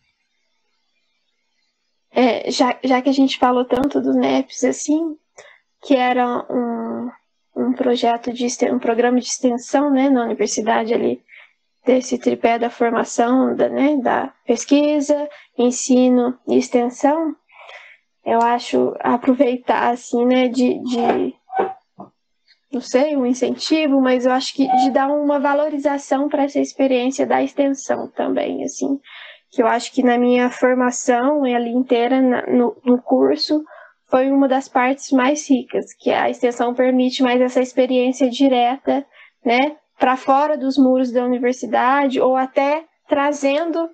É, já, já que a gente falou tanto do NEPS, assim, que era um, um projeto de um programa de extensão, né, na universidade ali desse tripé da formação, da, né, da pesquisa, ensino e extensão, eu acho aproveitar, assim, né, de, de não sei, um incentivo, mas eu acho que de dar uma valorização para essa experiência da extensão também, assim, que eu acho que na minha formação ali inteira na, no, no curso foi uma das partes mais ricas, que a extensão permite mais essa experiência direta, né, para fora dos muros da universidade ou até trazendo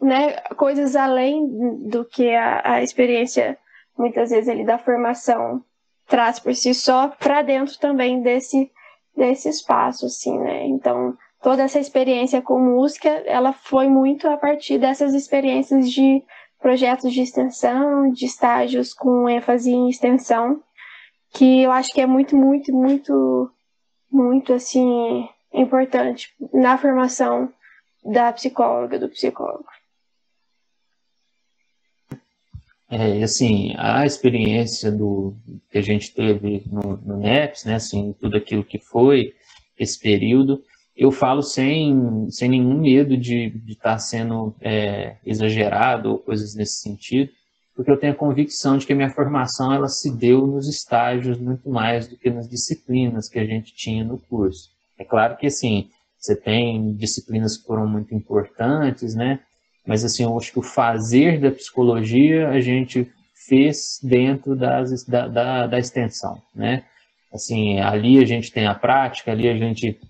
né, coisas além do que a, a experiência muitas vezes ali da formação traz por si só para dentro também desse desse espaço assim né. Então toda essa experiência com música ela foi muito a partir dessas experiências de projetos de extensão de estágios com ênfase em extensão que eu acho que é muito muito muito muito assim importante na formação da psicóloga, do psicólogo. É, assim, a experiência do, que a gente teve no, no NEPS, né, assim, tudo aquilo que foi esse período, eu falo sem, sem nenhum medo de estar tá sendo é, exagerado ou coisas nesse sentido, porque eu tenho a convicção de que a minha formação ela se deu nos estágios muito mais do que nas disciplinas que a gente tinha no curso. É claro que, assim, você tem disciplinas que foram muito importantes, né? Mas, assim, eu acho que o fazer da psicologia a gente fez dentro das, da, da, da extensão, né? Assim, ali a gente tem a prática, ali a gente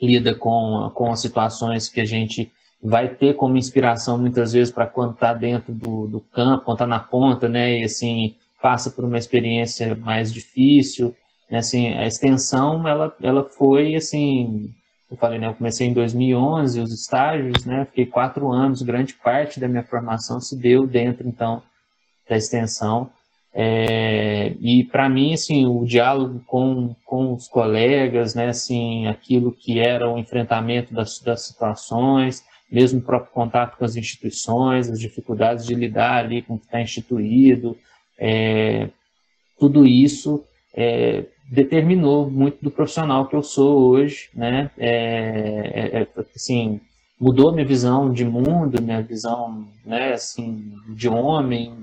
lida com, com as situações que a gente vai ter como inspiração muitas vezes para quando está dentro do, do campo, quando está na ponta, né? E, assim, passa por uma experiência mais difícil, né, assim, a extensão, ela, ela foi, assim, eu falei, né, eu comecei em 2011, os estágios, né, fiquei quatro anos, grande parte da minha formação se deu dentro, então, da extensão. É, e para mim, assim, o diálogo com, com os colegas, né, assim, aquilo que era o enfrentamento das, das situações, mesmo o próprio contato com as instituições, as dificuldades de lidar ali com o que está instituído, é, tudo isso é, determinou muito do profissional que eu sou hoje, né? É, é, é, assim, mudou minha visão de mundo, minha visão, né? Assim, de homem,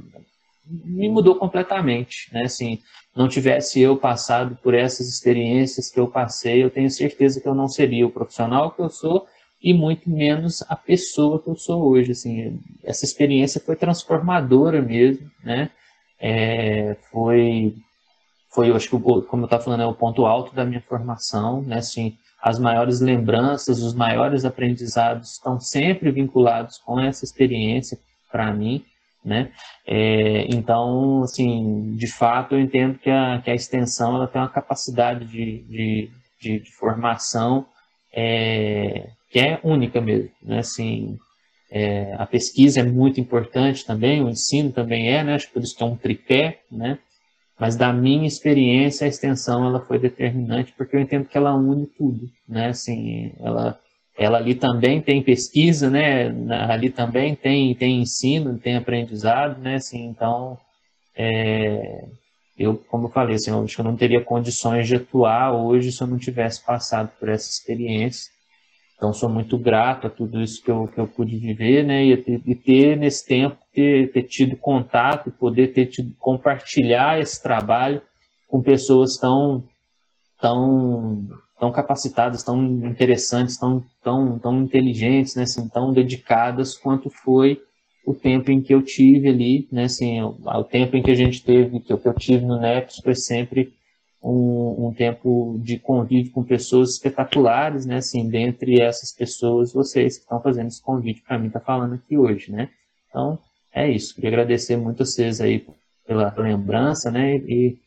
me mudou completamente, né? Assim, não tivesse eu passado por essas experiências que eu passei, eu tenho certeza que eu não seria o profissional que eu sou e muito menos a pessoa que eu sou hoje. Assim, essa experiência foi transformadora mesmo, né? É, foi foi, eu acho que, como eu estava falando, é o ponto alto da minha formação, né? Assim, as maiores lembranças, os maiores aprendizados estão sempre vinculados com essa experiência para mim, né? É, então, assim, de fato, eu entendo que a, que a extensão ela tem uma capacidade de, de, de, de formação é, que é única mesmo, né? Assim, é, a pesquisa é muito importante também, o ensino também é, né? Acho que por isso que é um tripé, né? Mas da minha experiência, a extensão ela foi determinante porque eu entendo que ela une tudo, né? Assim, ela ela ali também tem pesquisa, né? Ali também tem tem ensino, tem aprendizado, né? Assim, então é, eu, como eu falei, assim, eu acho que eu não teria condições de atuar hoje se eu não tivesse passado por essa experiência. Então, sou muito grato a tudo isso que eu, que eu pude viver, né? E, e ter, nesse tempo, ter, ter tido contato, poder ter tido, compartilhar esse trabalho com pessoas tão, tão, tão capacitadas, tão interessantes, tão, tão, tão inteligentes, né? Assim, tão dedicadas quanto foi o tempo em que eu tive ali, né? Assim, o, tempo em que a gente teve, que eu, que eu tive no NEPS foi sempre um, um, tempo de convívio com pessoas espetaculares, né? Assim, dentre essas pessoas, vocês que estão fazendo esse convite para mim, tá falando aqui hoje, né? Então, é isso. Queria agradecer muito a vocês aí pela lembrança, né? E,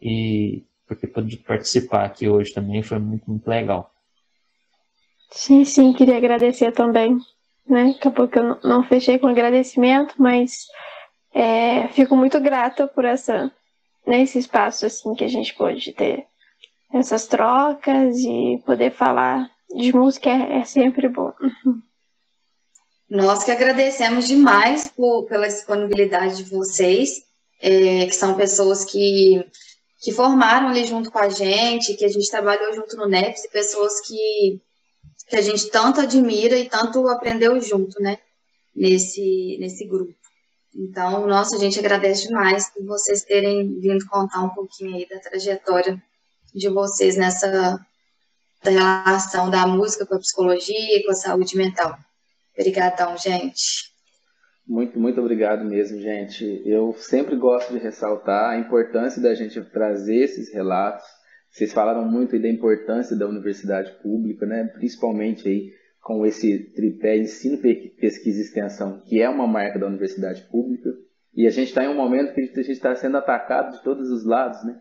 e por ter podido participar aqui hoje também, foi muito, muito legal. Sim, sim, queria agradecer também, né? Acabou que eu não fechei com agradecimento, mas é, fico muito grata por essa nesse espaço assim que a gente pôde ter essas trocas e poder falar de música é, é sempre bom. Nós que agradecemos demais por, pela disponibilidade de vocês, é, que são pessoas que, que formaram ali junto com a gente, que a gente trabalhou junto no NEPS, pessoas que, que a gente tanto admira e tanto aprendeu junto, né, nesse, nesse grupo. Então, nossa, a gente agradece demais por vocês terem vindo contar um pouquinho aí da trajetória de vocês nessa relação da música com a psicologia e com a saúde mental. Obrigadão, gente. Muito, muito obrigado mesmo, gente. Eu sempre gosto de ressaltar a importância da gente trazer esses relatos. Vocês falaram muito da importância da universidade pública, né? Principalmente aí com esse tripé ensino, pesquisa e extensão, que é uma marca da universidade pública. E a gente está em um momento que a gente está sendo atacado de todos os lados, né?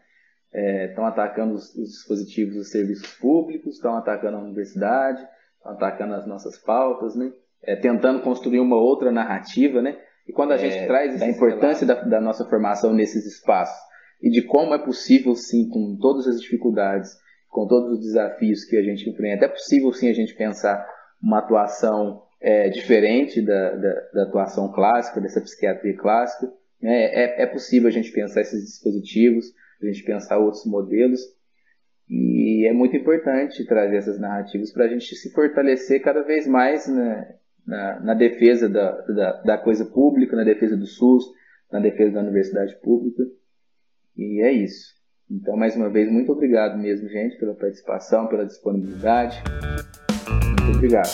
Estão é, atacando os, os, dispositivos dos serviços públicos, estão atacando a universidade, estão atacando as nossas pautas, né? É, tentando construir uma outra narrativa, né? E quando a gente é, traz a importância da, da nossa formação nesses espaços e de como é possível, sim, com todas as dificuldades, com todos os desafios que a gente enfrenta, é possível, sim, a gente pensar uma atuação é, diferente da, da, da, atuação clássica, dessa psiquiatria clássica. Né? É, é possível a gente pensar esses dispositivos, a gente pensar outros modelos, e é muito importante trazer essas narrativas para a gente se fortalecer cada vez mais na, na, na defesa da, da, da, coisa pública, na defesa do SUS, na defesa da universidade pública. E é isso. Então, mais uma vez, muito obrigado mesmo, gente, pela participação, pela disponibilidade. Muito obrigado.